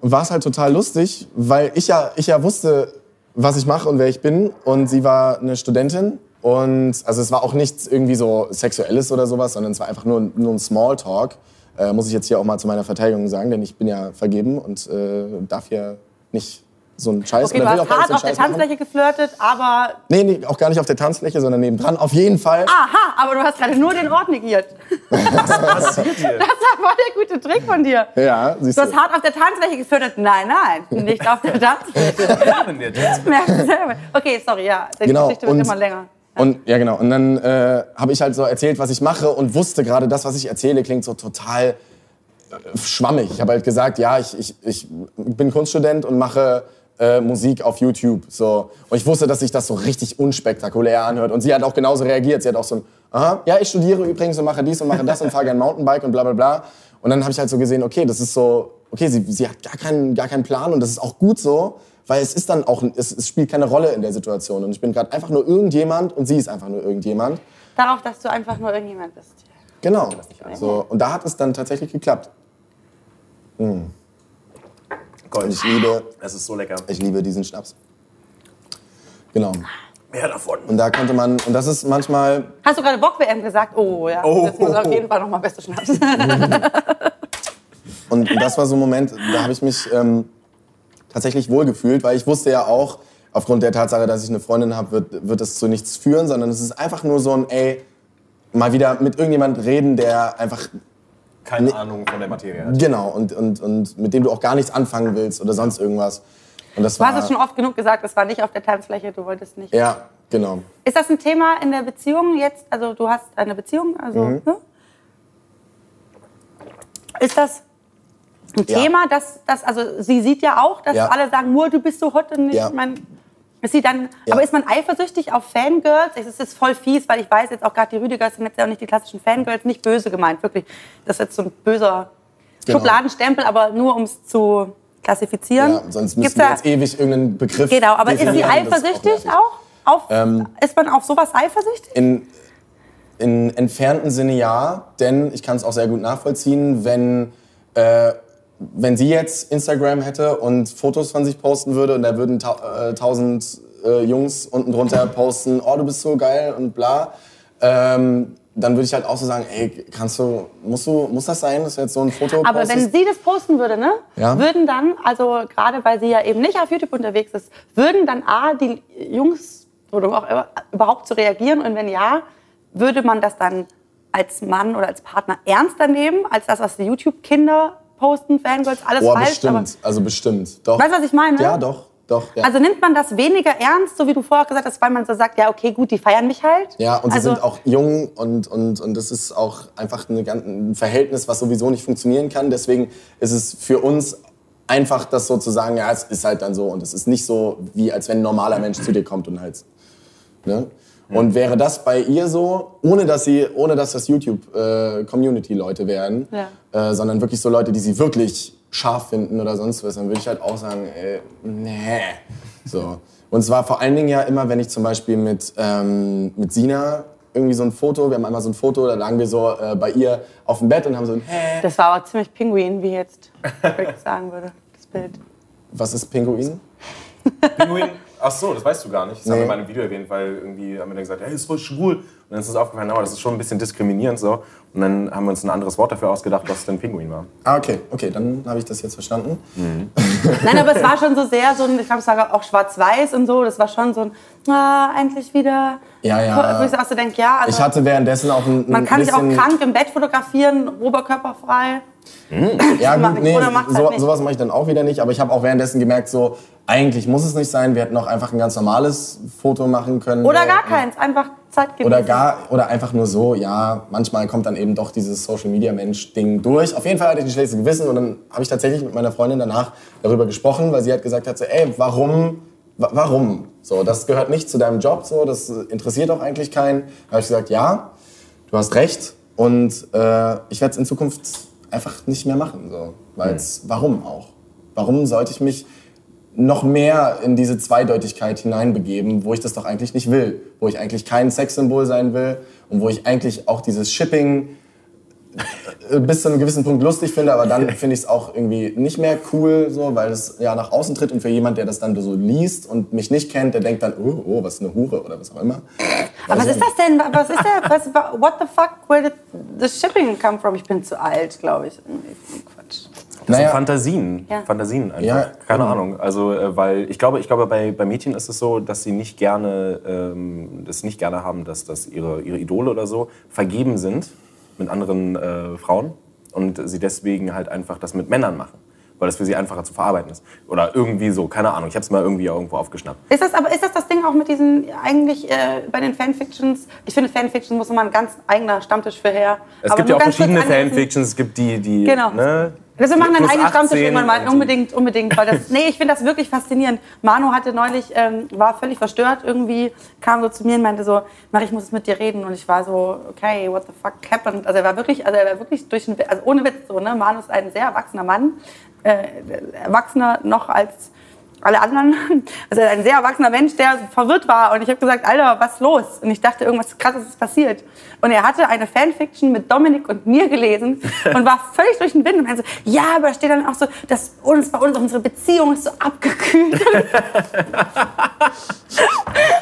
war es halt total lustig, weil ich ja, ich ja wusste, was ich mache und wer ich bin. Und sie war eine Studentin. Und also es war auch nichts irgendwie so Sexuelles oder sowas, sondern es war einfach nur, nur ein Smalltalk. Äh, muss ich jetzt hier auch mal zu meiner Verteidigung sagen, denn ich bin ja vergeben und äh, darf hier nicht so einen Scheiß Okay, du hast auch hart so auf der Scheiß machen. Tanzfläche geflirtet, aber. Nee, nee, auch gar nicht auf der Tanzfläche, sondern nebendran. Auf jeden Fall. Aha, aber du hast gerade nur den Ort negiert. (laughs) Passiert hier. Das war der gute Trick von dir. Ja, siehst Du du. hast hart auf der Tanzfläche geflirtet. Nein, nein, nicht auf der (laughs) Tanzfläche. Merkst selber. Okay, sorry, ja. Die Genau, Geschichte wird immer länger. Und ja, genau. Und dann äh, habe ich halt so erzählt, was ich mache und wusste gerade, das, was ich erzähle, klingt so total äh, schwammig. Ich habe halt gesagt, ja, ich, ich, ich bin Kunststudent und mache äh, Musik auf YouTube. So. Und ich wusste, dass sich das so richtig unspektakulär anhört. Und sie hat auch genauso reagiert. Sie hat auch so ein, aha, ja, ich studiere übrigens und mache dies und mache das und fahre gerne Mountainbike und bla bla bla. Und dann habe ich halt so gesehen, okay, das ist so, okay, sie, sie hat gar keinen, gar keinen Plan und das ist auch gut so, weil es ist dann auch, es, es spielt keine Rolle in der Situation. Und ich bin gerade einfach nur irgendjemand und sie ist einfach nur irgendjemand. Darauf, dass du einfach nur irgendjemand bist. Genau. So, und da hat es dann tatsächlich geklappt. Gold. Und ich liebe, Es ist so lecker. ich liebe diesen Schnaps. Genau. Mehr davon. Und da konnte man, und das ist manchmal, Hast du gerade Bock-WM gesagt? Oh ja, Oh. das muss auf jeden Fall nochmal beste Schnaps. (laughs) und das war so ein Moment, da habe ich mich ähm, tatsächlich wohlgefühlt, weil ich wusste ja auch, aufgrund der Tatsache, dass ich eine Freundin habe, wird, wird es zu nichts führen, sondern es ist einfach nur so ein, ey, mal wieder mit irgendjemand reden, der einfach Keine Ahnung von der Materie hat. Genau, und, und, und mit dem du auch gar nichts anfangen willst oder sonst irgendwas. Und das Du war, hast es schon oft genug gesagt, das war nicht auf der Tanzfläche, du wolltest nicht. Ja, genau. Ist das ein Thema in der Beziehung jetzt? Also du hast eine Beziehung, also Mhm. ne? ist das ein Ja. Thema, dass, dass also sie sieht ja auch, dass Ja. alle sagen, nur du bist so hot und nicht. Ja. Man, ist sie dann, aber ist man eifersüchtig auf Fangirls? Es ist jetzt voll fies, weil ich weiß jetzt auch gerade die Rüdigers sind jetzt ja auch nicht die klassischen Fangirls, nicht böse gemeint, wirklich. Das ist jetzt so ein böser Genau. Schubladenstempel, aber nur um es zu klassifizieren. Ja, sonst Gibt's müssen wir da- jetzt ewig irgendeinen Begriff Genau, aber ist sie das eifersüchtig nervig. auch? Auf, Ähm, ist man auf sowas eifersüchtig? In, in entfernten Sinne ja, denn ich kann es auch sehr gut nachvollziehen, wenn, äh, wenn sie jetzt Instagram hätte und Fotos von sich posten würde und da würden äh, tausend äh, Jungs unten drunter posten, oh du bist so geil und bla, ähm, dann würde ich halt auch so sagen, ey, kannst du, musst du, muss das sein, dass du jetzt so ein Foto Aber postest? wenn sie das posten würde, ne, Ja. würden dann, also gerade weil sie ja eben nicht auf YouTube unterwegs ist, würden dann A, die Jungs oder auch immer, überhaupt zu reagieren und wenn ja, würde man das dann als Mann oder als Partner ernster nehmen, als das, was die YouTube-Kinder posten, Fangirls, alles Oh, falsch. bestimmt, also bestimmt. Doch. Weißt du, was ich meine? Ja, doch, doch. Ja. Also nimmt man das weniger ernst, so wie du vorher gesagt hast, weil man so sagt, ja, okay, gut, die feiern mich halt. Ja, und sie also, sind auch jung und, und, und das ist auch einfach eine, ein Verhältnis, was sowieso nicht funktionieren kann. Deswegen ist es für uns einfach, das so zu sagen, ja, es ist halt dann so. Und es ist nicht so, wie als wenn ein normaler Mensch zu dir kommt und halt. Ne? Und wäre das bei ihr so, ohne dass sie, ohne dass das YouTube-Community-Leute wären, Ja. äh, sondern wirklich so Leute, die sie wirklich scharf finden oder sonst was, dann würde ich halt auch sagen, ey, nee. So. Und zwar vor allen Dingen ja immer, wenn ich zum Beispiel mit, ähm, mit Sina irgendwie so ein Foto, wir haben einmal so ein Foto, da lagen wir so äh, bei ihr auf dem Bett und haben so ein, hä, das war aber ziemlich Pinguin, wie jetzt (laughs) Rick sagen würde, das Bild. was ist Pinguin? Pinguin, Ach so, das weißt du gar nicht. Das Nee. haben wir in meinem Video erwähnt, weil irgendwie haben wir dann gesagt, hey, ist voll schwul. Und dann ist uns aufgefallen, oh, das ist schon ein bisschen diskriminierend so. Und dann haben wir uns ein anderes Wort dafür ausgedacht, was denn Pinguin war. Ah, okay, okay, dann habe ich das jetzt verstanden. Nein, aber es war schon so sehr so ein, ich glaube, es war auch schwarz-weiß und so. Das war schon so ein, ah, endlich wieder. Ja, ja. Wo ich auch so denke, ja, also Ich hatte währenddessen auch ein, ein man kann sich bisschen... auch krank im Bett fotografieren, oberkörperfrei. Ja, Mach gut, nee, halt so, nicht. sowas mache ich dann auch wieder nicht. Aber ich habe auch währenddessen gemerkt, so eigentlich muss es nicht sein. Wir hätten auch einfach ein ganz normales Foto machen können. Oder gar keins, einfach Zeit genießen. Oder gar oder einfach nur so, ja, manchmal kommt dann eben doch dieses Social Media Mensch Ding durch. Auf jeden Fall hatte ich ein schlechtes Gewissen und dann habe ich tatsächlich mit meiner Freundin danach darüber gesprochen, weil sie hat gesagt hat, so, ey, warum wa- warum? So, das gehört nicht zu deinem Job so, das interessiert doch eigentlich keinen. Da habe ich gesagt, ja, du hast recht und äh, ich werde es in Zukunft einfach nicht mehr machen, so, weil warum auch? Warum sollte ich mich noch mehr in diese Zweideutigkeit hineinbegeben, wo ich das doch eigentlich nicht will, wo ich eigentlich kein Sexsymbol sein will und wo ich eigentlich auch dieses Shipping bis zu einem gewissen Punkt lustig finde, aber dann (laughs) finde ich es auch irgendwie nicht mehr cool, so, weil es ja nach außen tritt und für jemand, der das dann so liest und mich nicht kennt, der denkt dann, oh, oh was ist eine Hure oder was auch immer. Aber was Also- ist das denn? Was ist der? Was, what the fuck? Where did the shipping come from? Ich bin zu alt, glaube ich. Quatsch. Das Naja. sind Fantasien. Ja. Fantasien einfach. Ja, Keine genau. Ahnung. Also, äh, weil ich glaube, ich glaube bei, bei Mädchen ist es so, dass sie nicht gerne, ähm, das nicht gerne haben, dass, dass ihre, ihre Idole oder so vergeben sind mit anderen äh, Frauen und sie deswegen halt einfach das mit Männern machen. Weil das für sie einfacher zu verarbeiten ist. Oder irgendwie so, keine Ahnung. Ich habe es mal irgendwie irgendwo aufgeschnappt. Ist das, aber ist das das Ding auch mit diesen, eigentlich äh, bei den Fanfictions? Ich finde, Fanfiction muss immer ein ganz eigener Stammtisch für her. Es Aber gibt ja auch verschiedene. Fanfictions. Es gibt die, die. Genau. Ne, Also wir machen einen eigenen Stammtisch 18 irgendwann mal. Unbedingt, unbedingt. Weil das, nee, ich finde das wirklich faszinierend. Manu hatte neulich, ähm, war völlig verstört irgendwie, kam so zu mir und meinte so, Mach, ich muss es mit dir reden. Und ich war so, okay, what the fuck happened? Also er war wirklich, also er war wirklich durch den, also ohne Witz so, ne? Manu ist ein sehr erwachsener Mann. Äh, erwachsener noch als alle anderen. (laughs) Also ein sehr erwachsener Mensch, der verwirrt war. Und ich habe gesagt, Alter, was los? Und ich dachte, irgendwas krasses ist passiert. Und er hatte eine Fanfiction mit Dominik und mir gelesen (laughs) und war völlig durch den Wind. Und meinte so, ja, aber da steht dann auch so, dass uns bei uns unsere Beziehung ist so abgekühlt. (laughs)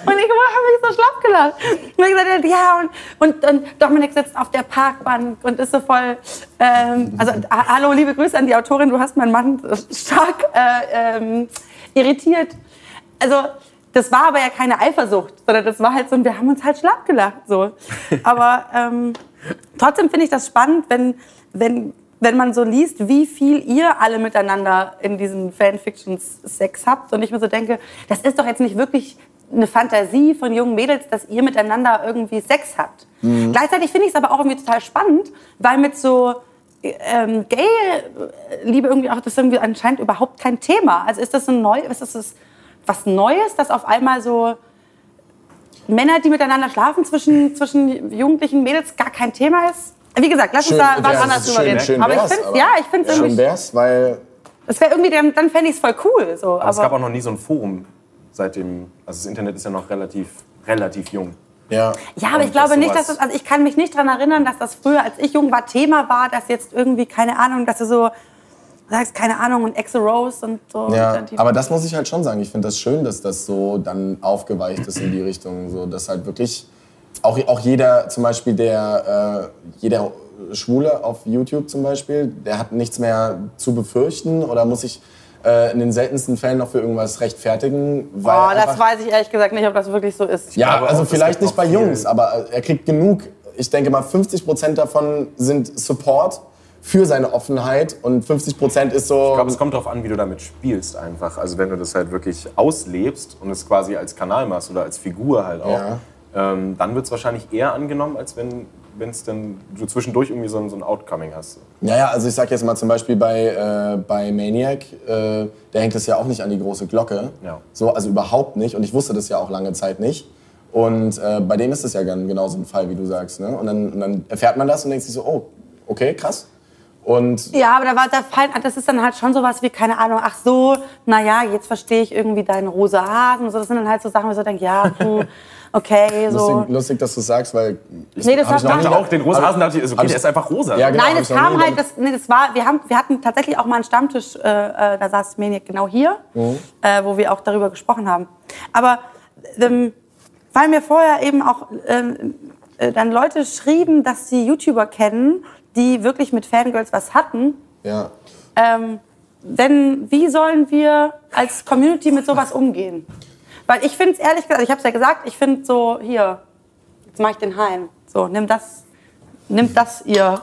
Und ich habe mich so schlapp gelacht. Und ich gesagt, ja, und, und, und Dominik sitzt auf der Parkbank und ist so voll. Ähm, also, ha- hallo, liebe Grüße an die Autorin, du hast meinen Mann stark äh, ähm, irritiert. Also, das war aber ja keine Eifersucht, sondern das war halt so, und wir haben uns halt schlapp gelacht. So. (laughs) Aber ähm, trotzdem finde ich das spannend, wenn, wenn, wenn man so liest, wie viel ihr alle miteinander in diesen Fanfictions Sex habt. Und ich mir so denke, das ist doch jetzt nicht wirklich eine Fantasie von jungen Mädels, dass ihr miteinander irgendwie Sex habt. Gleichzeitig finde ich es aber auch irgendwie total spannend, weil mit so ähm, Gay-Liebe irgendwie auch das ist irgendwie anscheinend überhaupt kein Thema. Also ist das ein neu, ist das was Neues, dass auf einmal so Männer, die miteinander schlafen zwischen, zwischen jugendlichen Mädels gar kein Thema ist? Wie gesagt, lass uns da ja, was das anders ist drüber schön, reden. schön aber ich finde aber- ja, ich finde es Schön irgendwie, wär's, weil das wäre irgendwie, dann, dann fände ich es voll cool. So. Aber es gab auch noch nie so ein Forum seitdem. Also das Internet ist ja noch relativ, relativ jung. Ja, Ja, aber ich glaube nicht, dass das, also ich kann mich nicht daran erinnern, dass das früher, als ich jung war, Thema war, dass jetzt irgendwie, keine Ahnung, dass du so sagst, keine Ahnung, und Exe Rose und so. Ja, Und aber das muss ich halt schon sagen. Ich finde das schön, dass das so dann aufgeweicht ist in die Richtung, so dass halt wirklich auch, auch jeder, zum Beispiel der äh, jeder Schwule auf YouTube zum Beispiel, der hat nichts mehr zu befürchten oder muss sich äh, in den seltensten Fällen noch für irgendwas rechtfertigen. Weil oh, das weiß ich ehrlich gesagt nicht, ob das wirklich so ist. ja, glaube also vielleicht nicht bei viel- Jungs, aber er kriegt genug. Ich denke mal, 50 Prozent davon sind Support für seine Offenheit und 50 Prozent ist so. Ich glaube, es kommt darauf an, wie du damit spielst einfach. Also wenn du das halt wirklich auslebst und es quasi als Kanal machst oder als Figur halt auch, Ja. ähm, dann wird es wahrscheinlich eher angenommen, als wenn es dann du zwischendurch irgendwie so ein, so ein Outcoming hast. Ja, ja, also ich sag jetzt mal zum Beispiel bei, äh, bei Maniac, äh, der hängt es ja auch nicht an die große Glocke. Ja. So, also überhaupt nicht. Und ich wusste das ja auch lange Zeit nicht. Und äh, bei dem ist es ja genauso ein Fall, wie du sagst. Ne? Und, dann, und dann erfährt man das und denkt sich so, oh, okay, krass. Und Ja, aber da war, da fallen, das ist dann halt schon sowas wie, keine Ahnung, ach so, naja, jetzt verstehe ich irgendwie deinen rosa Hasen. und So, das sind dann halt so Sachen, wo ich so denke, ja, (laughs) puh, okay, so. Lustig, lustig, dass du sagst, weil. Nee, das hab hat- ich Ich dachte auch den rosa Hasen dachte ich, ist okay, ich- der ist einfach rosa. Ja, genau, Nein, es ich kam halt, das, nee, das war, wir, haben, wir hatten tatsächlich auch mal einen Stammtisch, äh, äh, da saß Maniac genau hier, äh, wo wir auch darüber gesprochen haben. Aber ähm, weil mir vorher eben auch ähm, äh, dann Leute schrieben, dass sie YouTuber kennen, die wirklich mit Fangirls was hatten, Ja. ähm, denn wie sollen wir als Community mit sowas umgehen? Weil ich finde es ehrlich gesagt, ich habe es ja gesagt, ich finde so, hier, jetzt mache ich den Hein. So, nimm das, nimm das, ihr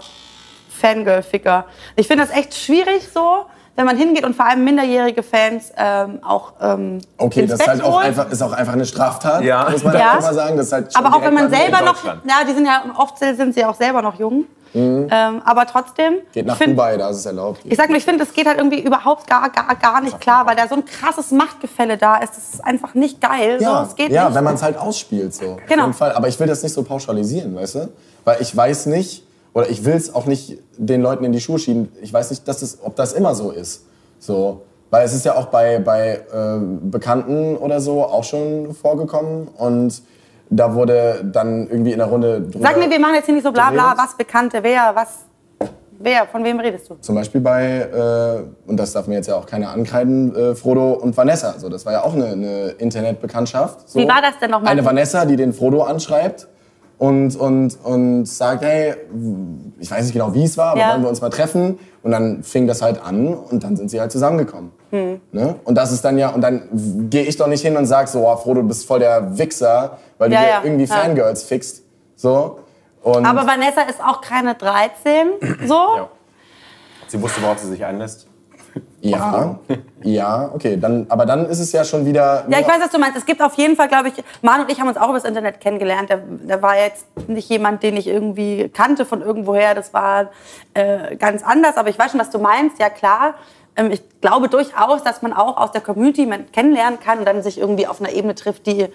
Fangirl-Ficker. Ich finde das echt schwierig so, wenn man hingeht und vor allem minderjährige Fans ähm, auch ähm, Okay, ins das Bett ist halt auch holt. einfach, ist auch einfach eine Straftat, Ja. muss man Ja. ja. immer sagen. Das ist halt Aber auch wenn man mal- selber noch, ja, die sind ja oft sind sie auch selber noch jung. Ähm, aber trotzdem. Mhm. Geht nach ich find- Dubai, da ist es erlaubt. Ich sag nur, ich finde, es geht halt irgendwie überhaupt gar, gar, gar nicht klar, weil da so ein krasses Machtgefälle da ist. Das ist einfach nicht geil. Ja, so, es geht ja nicht. wenn man es halt ausspielt. So. Auf Genau. jeden Fall. Aber ich will das nicht so pauschalisieren, weißt du? Weil ich weiß nicht, oder ich will es auch nicht den Leuten in die Schuhe schieben. Ich weiß nicht, dass es, ob das immer so ist. So. Weil es ist ja auch bei, bei äh, Bekannten oder so auch schon vorgekommen. Und da wurde dann irgendwie in der Runde drüber... Sag mir, wir machen jetzt hier nicht so bla bla, was Bekannte, wer, was. Wer, von wem redest du? Zum Beispiel bei, äh, und das darf mir jetzt ja auch keiner ankreiden, äh, Frodo und Vanessa. So, das war ja auch eine, eine Internetbekanntschaft. So. Wie war das denn nochmal? Eine Vanessa, die den Frodo anschreibt und, und, und sagt, hey, ich weiß nicht genau, wie es war, aber Ja. wollen wir uns mal treffen? Und dann fing das halt an und dann sind sie halt zusammengekommen. Hm. Ne? Und das ist dann ja, und dann gehe ich doch nicht hin und sag so, oh, Frodo, du bist voll der Wichser, weil du Ja, dir ja, irgendwie. Fangirls fixt. So. Und Aber Vanessa ist auch keine 13, so. Sie wusste, worauf sie sich einlässt. Ja, ja, okay. Dann, aber dann ist es ja schon wieder. Ja, ich weiß, was du meinst. Es gibt auf jeden Fall, glaube ich, Manu und ich haben uns auch über das Internet kennengelernt. Der war jetzt nicht jemand, den ich irgendwie kannte von irgendwoher. Das war äh, ganz anders. Aber ich weiß schon, was du meinst. Ja, klar. Ähm, ich glaube durchaus, dass man auch aus der Community man kennenlernen kann und dann sich irgendwie auf einer Ebene trifft, die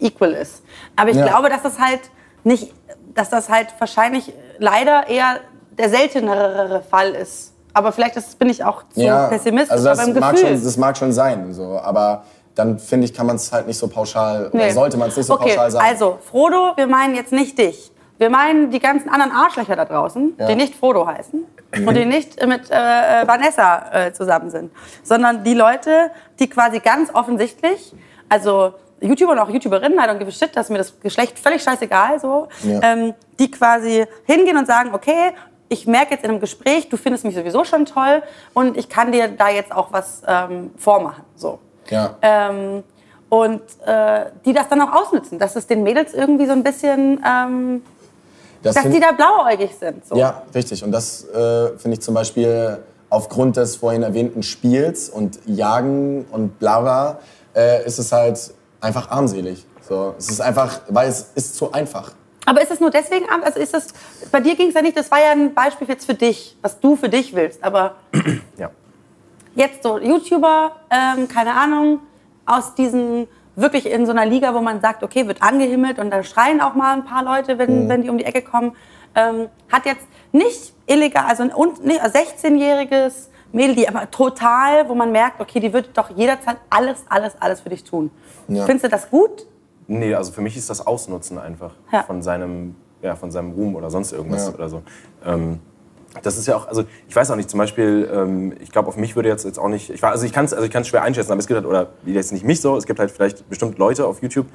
equal ist. Aber ich Ja. glaube, dass das halt nicht, dass das halt wahrscheinlich leider eher der seltenere Fall ist. Aber vielleicht ist, bin ich auch zu pessimistisch. also das mag, Gefühl. schon, das mag schon sein, so, aber dann finde ich, kann man es halt nicht so pauschal, oder Nee. sollte man es nicht so okay, pauschal sagen. Also, Frodo, wir meinen jetzt nicht dich. Wir meinen die ganzen anderen Arschlöcher da draußen, Ja. die nicht Frodo heißen und die nicht mit äh, äh, Vanessa äh, zusammen sind, sondern die Leute, die quasi ganz offensichtlich, also YouTuber und auch YouTuberinnen, I don't give a shit, das ist mir das Geschlecht völlig scheißegal, so, Ja. ähm, die quasi hingehen und sagen, okay, ich merke jetzt in einem Gespräch, du findest mich sowieso schon toll und ich kann dir da jetzt auch was ähm, vormachen, so. ja. Ähm, und äh, die das dann auch ausnutzen, dass es den Mädels irgendwie so ein bisschen, ähm, das dass die da blauäugig sind. So. Ja, richtig. Und das äh, finde ich zum Beispiel aufgrund des vorhin erwähnten Spiels und Jagen und bla bla, äh, ist es halt einfach armselig. So, es ist einfach, weil es ist zu einfach. Aber ist es nur deswegen, also ist das, bei dir ging es ja nicht, das war ja ein Beispiel jetzt für dich, was du für dich willst, aber (clears throat) Ja. jetzt so YouTuber, ähm, keine Ahnung, aus diesen wirklich in so einer Liga, wo man sagt, okay, wird angehimmelt und da schreien auch mal ein paar Leute, wenn, wenn die um die Ecke kommen, ähm, hat jetzt nicht illegal, also ein 16-jähriges Mädel, die aber total, wo man merkt, okay, die wird doch jederzeit alles, alles, alles für dich tun. Ja. Findest du das gut? Nee, also für mich ist das Ausnutzen einfach Ja. von, seinem, ja, von seinem Ruhm oder sonst irgendwas Ja. oder so. Ähm, das ist ja auch, also ich weiß auch nicht, zum Beispiel, ähm, ich glaube, auf mich würde jetzt, jetzt auch nicht, ich, war- also ich kann es also ich schwer einschätzen, aber es gibt halt, oder jetzt nicht mich so, es gibt halt vielleicht bestimmt Leute auf YouTube,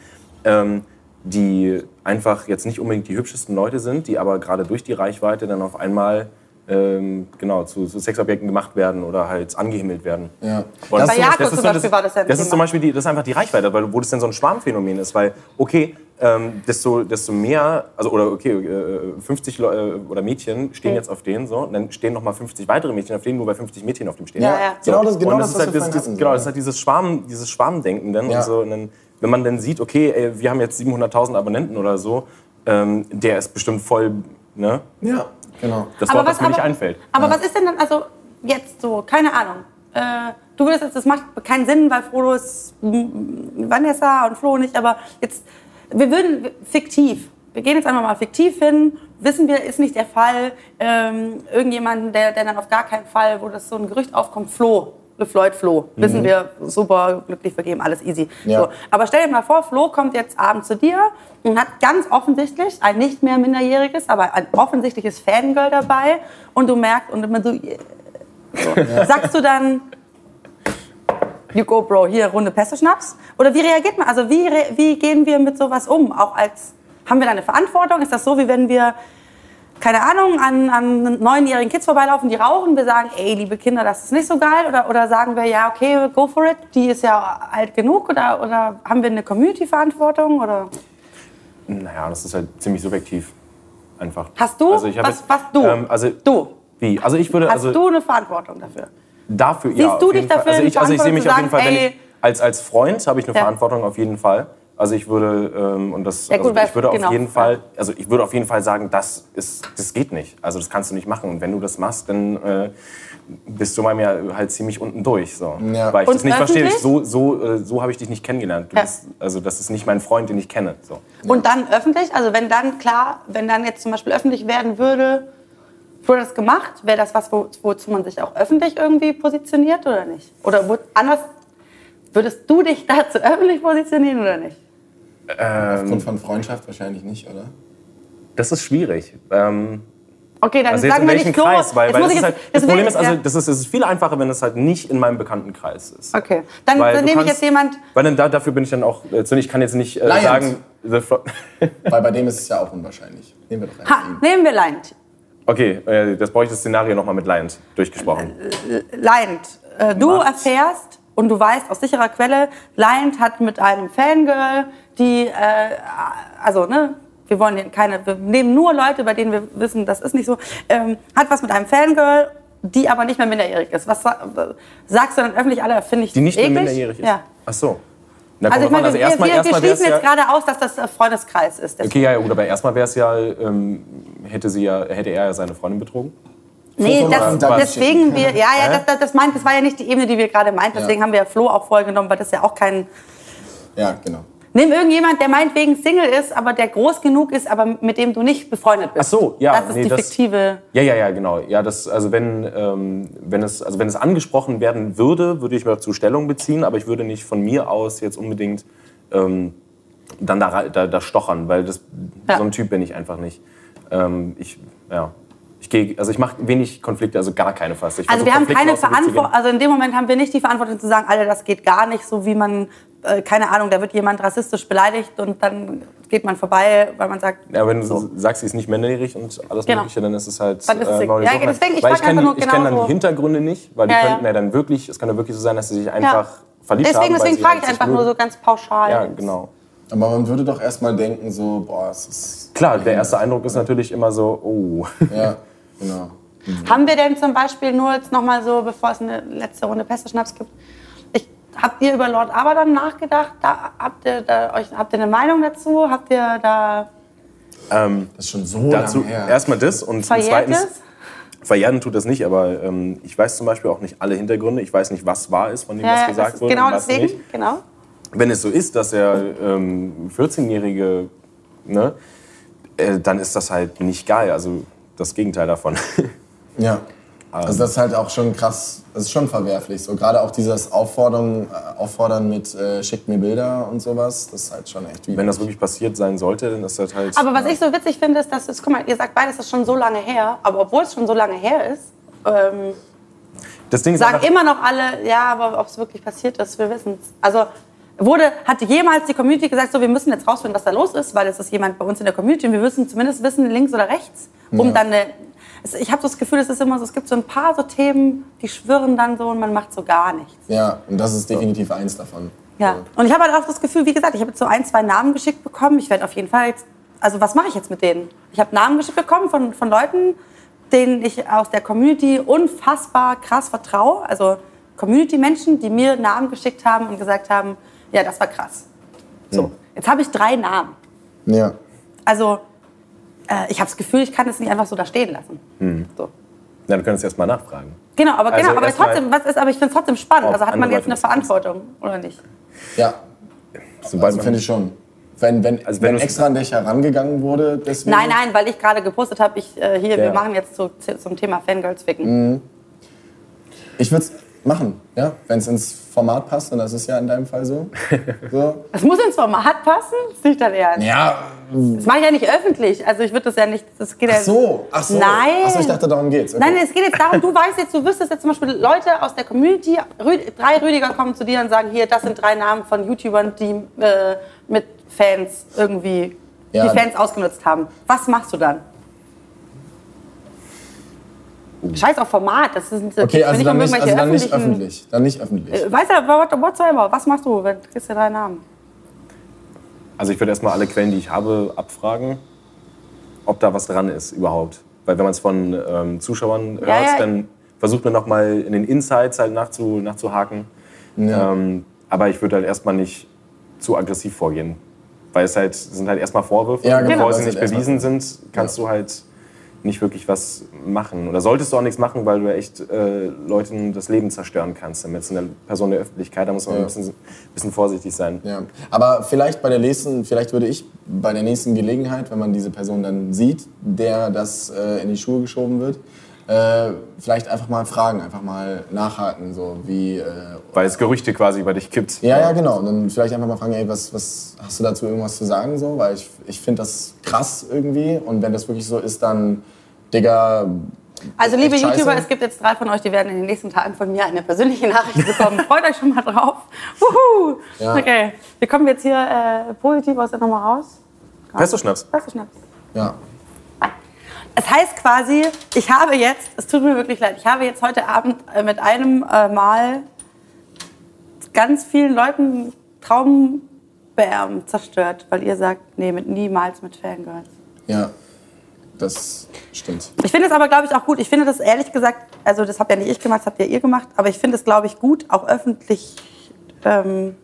ähm, die einfach jetzt nicht unbedingt die hübschesten Leute sind, die aber gerade durch die Reichweite dann auf einmal ähm, genau, zu, zu Sexobjekten gemacht werden oder halt angehimmelt werden. Ja. Das Bei ist so- Jakob zum so Beispiel war das ja ein Das ist zum Beispiel die, das ist einfach die Reichweite, weil, wo das denn so ein Schwarmphänomen ist. Weil, okay, ähm, desto, desto mehr, also oder okay, äh, 50 Leu- äh, oder Mädchen stehen Mhm. jetzt auf denen so, und dann stehen noch mal 50 weitere Mädchen auf denen, nur weil 50 Mädchen auf dem stehen. Ja, ja. Genau das- genau und das, ist halt hatten, so, genau, das ist halt dieses Schwarm, dieses Schwarmdenken dann Ja. und so. Und dann, wenn man dann sieht, okay, ey, wir haben jetzt 700.000 Abonnenten oder so, ähm, der ist bestimmt voll, ne? Ja, genau. Das Wort, das mir nicht einfällt. Aber was ist denn dann, also jetzt so, keine Ahnung. Äh, du würdest jetzt, das macht keinen Sinn, weil Frodo ist mm, Vanessa und Flo nicht, aber jetzt, wir würden fiktiv, wir gehen jetzt einfach mal fiktiv hin, wissen wir, ist nicht der Fall, ähm, irgendjemanden, der, der dann auf gar keinen Fall, wo das so ein Gerücht aufkommt, Flo LeFloid Flo. Wissen wir, super glücklich vergeben, alles easy. Ja. So. Aber stell dir mal vor, Flo kommt jetzt abends zu dir und hat ganz offensichtlich ein nicht mehr minderjähriges, aber ein offensichtliches Fangirl dabei und du merkst und immer so, yeah. so. (laughs) sagst du dann, you go bro, hier Runde Pesto-Schnaps? Oder wie reagiert man? Also wie, wie gehen wir mit sowas um? Auch als, haben wir da eine Verantwortung? Ist das so, wie wenn wir keine Ahnung, an, an neunjährigen Kids vorbeilaufen, die rauchen, wir sagen, ey, liebe Kinder, das ist nicht so geil? Oder, oder sagen wir, ja, okay, go for it, die ist ja alt genug? Oder, oder haben wir eine Community-Verantwortung? Oder Naja, das ist halt ziemlich subjektiv. Einfach. hast du? Also was, jetzt, was du? Ähm, also, du. Wie? Also ich würde. Hast also, du eine Verantwortung dafür? Dafür, Siehst ja. du auf dich dafür Also ich, also ich sehe mich auf jeden Fall, wenn sagen, ich, als, als Freund habe ich eine Ja. Verantwortung auf jeden Fall. Also ich würde ähm, und das Ja, gut, also weil- ich würde auf genau. jeden Fall also ich würde auf jeden Fall sagen das ist das geht nicht also das kannst du nicht machen und wenn du das machst dann äh, bist du bei mir halt ziemlich unten durch so Ja. weil ich Und das nicht verstehe ich, so so äh, so habe ich dich nicht kennengelernt du Ja. bist, also das ist nicht mein Freund den ich kenne so Und dann öffentlich, also wenn dann klar, wenn dann jetzt zum Beispiel öffentlich werden würde, wurde das gemacht, wäre das was, wo, wozu man sich auch öffentlich irgendwie positioniert oder nicht? Oder wo, anders, würdest du dich (laughs) dazu öffentlich positionieren oder nicht? Aufgrund von Freundschaft wahrscheinlich nicht, oder? das ist schwierig ähm, Okay, dann Also sagen wir nicht. Kreis? Weil, weil muss das, ich ist jetzt- halt, das Problem ich- ist, also das ist, es ist viel einfacher, wenn es halt nicht in meinem Bekanntenkreis ist. Okay, dann, dann nehme ich kannst- jetzt jemand. Weil dann da, dafür bin ich dann auch, äh, ich kann jetzt nicht äh, sagen, (laughs) Weil bei dem ist es ja auch unwahrscheinlich. Nehmen wir doch Ha, nehmen wir Lind. okay, äh, das brauche ich das Szenario nochmal mit Lions durchgesprochen. Lind, äh, du Macht's. erfährst und du weißt aus sicherer Quelle, Lind hat mit einem Fangirl, die, äh, also, ne, wir wollen keine, wir nehmen nur Leute, bei denen wir wissen, das ist nicht so, ähm, hat was mit einem Fangirl, die aber nicht mehr minderjährig ist. Was sa- sagst du dann öffentlich alle, finde ich Die nicht mehr eklig? minderjährig ist? Ja. Ach so. Na, Also ich meine, wir, erstmal, wir, erstmal schließen ja, jetzt gerade aus, dass das äh, Freundeskreis ist. Deswegen- Okay, ja, ja, gut, aber erstmal wäre es ja, ähm, hätte, sie ja, hätte er ja seine Freundin betrogen. Nee, das, deswegen wir, ja, ja, das, das, das, meint, das war ja nicht die Ebene, die wir gerade meinten. Deswegen Ja. haben wir ja Flo auch vorgenommen, weil das ja auch kein. Ja, genau. Nimm irgendjemand, der meinetwegen Single ist, aber der groß genug ist, aber mit dem du nicht befreundet bist. Ach so, ja, Das ist nee, die das- fiktive. Ja, ja, ja, genau. Ja, das, also wenn, ähm, wenn, es, also wenn es angesprochen werden würde, würde ich dazu Stellung beziehen, aber ich würde nicht von mir aus jetzt unbedingt ähm, dann da, da, da stochern, weil das, Ja. so ein Typ bin ich einfach nicht. Ähm, ich, ja, ich gehe, also ich mache wenig Konflikte, also gar keine fast. Ich Also wir haben keine. Verantwortung, also in dem Moment haben wir nicht die Verantwortung zu sagen, Alter, das geht gar nicht, so wie man, äh, keine Ahnung, da wird jemand rassistisch beleidigt und dann geht man vorbei, weil man sagt, Ja, wenn du So. sagst, sie ist nicht männlich und alles Genau. Mögliche, dann ist es halt. Dann ist es Mauli ja, deswegen, ich weil ich kenne einfach nur ich kenn dann genau die. Hintergründe nicht, weil die Ja, könnten ja dann wirklich, es kann ja wirklich so sein, dass sie sich einfach verliebt deswegen, haben. deswegen sie frage ich einfach nur mögen. so ganz pauschal. Ja, genau. Aber man würde doch erstmal denken, so, boah, es ist. Klar, der erste Eindruck ist natürlich immer so, oh. (laughs) Ja, genau. Haben wir denn zum Beispiel nur jetzt noch mal so, bevor es eine letzte Runde Pesteschnaps gibt, habt ihr über Lord Abaddon nachgedacht? Da, habt, ihr da, euch, habt ihr eine Meinung dazu? Habt ihr da Ähm, Das ist schon so dazu her. erstmal das und zweitens, verjähren tut das nicht, aber ähm, ich weiß zum Beispiel auch nicht alle Hintergründe. Ich weiß nicht, was wahr ist, von dem Ja, was gesagt wurde genau und was deswegen, nicht. genau. Wenn es so ist, dass er ähm, 14-Jährige, ne, äh, dann ist das halt nicht geil. Also das Gegenteil davon. (laughs) Ja. Also das ist halt auch schon krass, das ist schon verwerflich. So gerade auch dieses Auffordern, äh, Auffordern mit äh, schickt mir Bilder und sowas, das ist halt schon echt Wenn das wirklich passiert sein sollte, dann ist das halt. Aber was ich so witzig finde, ist, dass es, guck mal, ihr sagt beides ist schon so lange her, aber obwohl es schon so lange her ist, ähm, das Ding ist sagen einfach, immer noch alle, ja, aber ob es wirklich passiert ist, wir wissen es. Also wurde, hat jemals die Community gesagt, so, wir müssen jetzt rausfinden, was da los ist, weil es ist jemand bei uns in der Community und wir müssen zumindest wissen, links oder rechts, um Ja. dann eine, ich habe so das Gefühl, es ist immer so, es gibt so ein paar so Themen, die schwirren dann so und man macht so gar nichts. Ja, und das ist definitiv eins davon. Ja, und ich habe halt auch das Gefühl, wie gesagt, ich habe jetzt so ein, zwei Namen geschickt bekommen. Ich werde auf jeden Fall jetzt, also was mache ich jetzt mit denen? Ich habe Namen geschickt bekommen von, von Leuten, denen ich aus der Community unfassbar krass vertraue. Also Community-Menschen, die mir Namen geschickt haben und gesagt haben, ja, das war krass. So, jetzt habe ich drei Namen. Ja. Also äh, ich habe das Gefühl, ich kann es nicht einfach so da stehen lassen. So. Na, du könntest erst mal nachfragen. Genau, aber, Also genau, aber, trotzdem, was ist, aber ich finde es trotzdem spannend. Also hat man jetzt eine. Verantwortung oder nicht? Ja, Sobald also man- finde ich schon. Wenn, wenn, Also wenn wenn extra an dich herangegangen wurde, deswegen. Nein, nein, weil ich gerade gepostet habe, ich, äh, hier, wir Ja. machen jetzt zu, zum Thema Fangirls ficken. Ich würde machen. Ja? Wenn es ins Format passt, und das ist ja in deinem Fall so. (laughs) so. Das muss ins Format passen? Das ist nicht dein Ernst. Ja, Das mache ich ja nicht öffentlich. Also ich würde das ja nicht. Das geht ach ja so, ach so. Nein. Ach so, ich dachte, darum geht's. Okay. Nein, es geht jetzt darum, du weißt jetzt, du wüsstest jetzt zum Beispiel Leute aus der Community, Rü drei Rüdiger kommen zu dir und sagen, hier, das sind drei Namen von YouTubern, die äh, mit Fans irgendwie, Ja. die Fans ausgenutzt haben. Was machst du dann? Scheiß auf Format, das sind Okay, also nicht dann nicht, also dann nicht öffentlich. Dann nicht öffentlich. Äh, Weißt du, what- whatsoever, was machst du, wenn du kriegst ja drei Namen? Also ich würde erstmal alle Quellen, die ich habe, abfragen, ob da was dran ist überhaupt. Weil wenn man es von ähm, Zuschauern hört, ja. dann versucht man nochmal in den Insights halt nachzu, nachzuhaken. Ja. Ähm, aber ich würde halt erstmal nicht zu aggressiv vorgehen. Weil es halt, es sind halt erstmal Vorwürfe. Ja, und genau, Bevor das sie nicht bewiesen sind, kannst du halt nicht wirklich was machen. Oder solltest du auch nichts machen, weil du echt äh, Leuten das Leben zerstören kannst. Damit ist eine Person der Öffentlichkeit, da muss man Ja. ein bisschen, bisschen vorsichtig sein. Ja. Aber vielleicht bei der nächsten, vielleicht würde ich bei der nächsten Gelegenheit, wenn man diese Person dann sieht, der das äh, in die Schuhe geschoben wird, äh, vielleicht einfach mal fragen, einfach mal nachhaken, so wie. Äh, Weil es Gerüchte quasi über dich kippt. ja, ja, genau. Und dann vielleicht einfach mal fragen, ey, was, was hast du dazu irgendwas zu sagen, so? Weil ich, ich finde das krass irgendwie. Und wenn das wirklich so ist, dann, Digga. Also liebe scheiße. YouTuber, es gibt jetzt drei von euch, die werden in den nächsten Tagen von mir eine persönliche Nachricht bekommen. (laughs) Freut euch schon mal drauf. Wuhu. Ja. Okay, wir kommen jetzt hier äh, positiv aus der Nummer raus. Pesto Schnaps. Was ist Schnaps? Ja. Es heißt quasi, ich habe jetzt, es tut mir wirklich leid, ich habe jetzt heute Abend äh, mit einem äh, Mal ganz vielen Leuten Traumbeerben zerstört, weil ihr sagt, nee, mit, niemals mit Fangirls. Ja. Das stimmt. Ich finde es aber, glaube ich, auch gut. Ich finde das ehrlich gesagt, also das habt ja nicht ich gemacht, das habt ja ihr gemacht, aber ich finde es, glaube ich, gut, auch öffentlich ähm,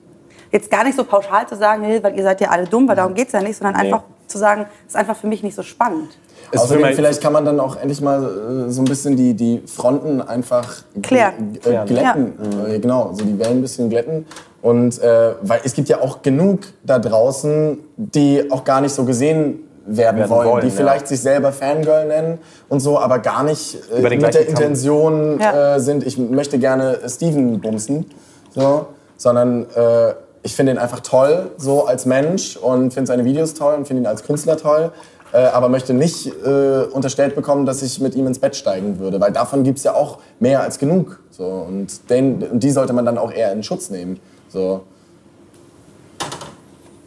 jetzt gar nicht so pauschal zu sagen, nee, weil ihr seid ja alle dumm, weil darum geht es ja nicht, sondern Nee. einfach zu sagen, das ist einfach für mich nicht so spannend. Es Außerdem, mich- vielleicht kann man dann auch endlich mal äh, so ein bisschen die, die Fronten einfach Klären. Äh, glätten. Äh, genau, so die Wellen ein bisschen glätten. Und äh, weil es gibt ja auch genug da draußen, die auch gar nicht so gesehen werden, Werden wollen, wollen, die ja. vielleicht sich selber Fangirl nennen und so, aber gar nicht äh, mit der. Intention Ja. äh, sind, ich möchte gerne Steven bumsen, so, sondern äh, ich finde ihn einfach toll, so als Mensch und finde seine Videos toll und finde ihn als Künstler toll, äh, aber möchte nicht äh, unterstellt bekommen, dass ich mit ihm ins Bett steigen würde, weil davon gibt es ja auch mehr als genug. So, und, den, die sollte man dann auch eher in Schutz nehmen. So.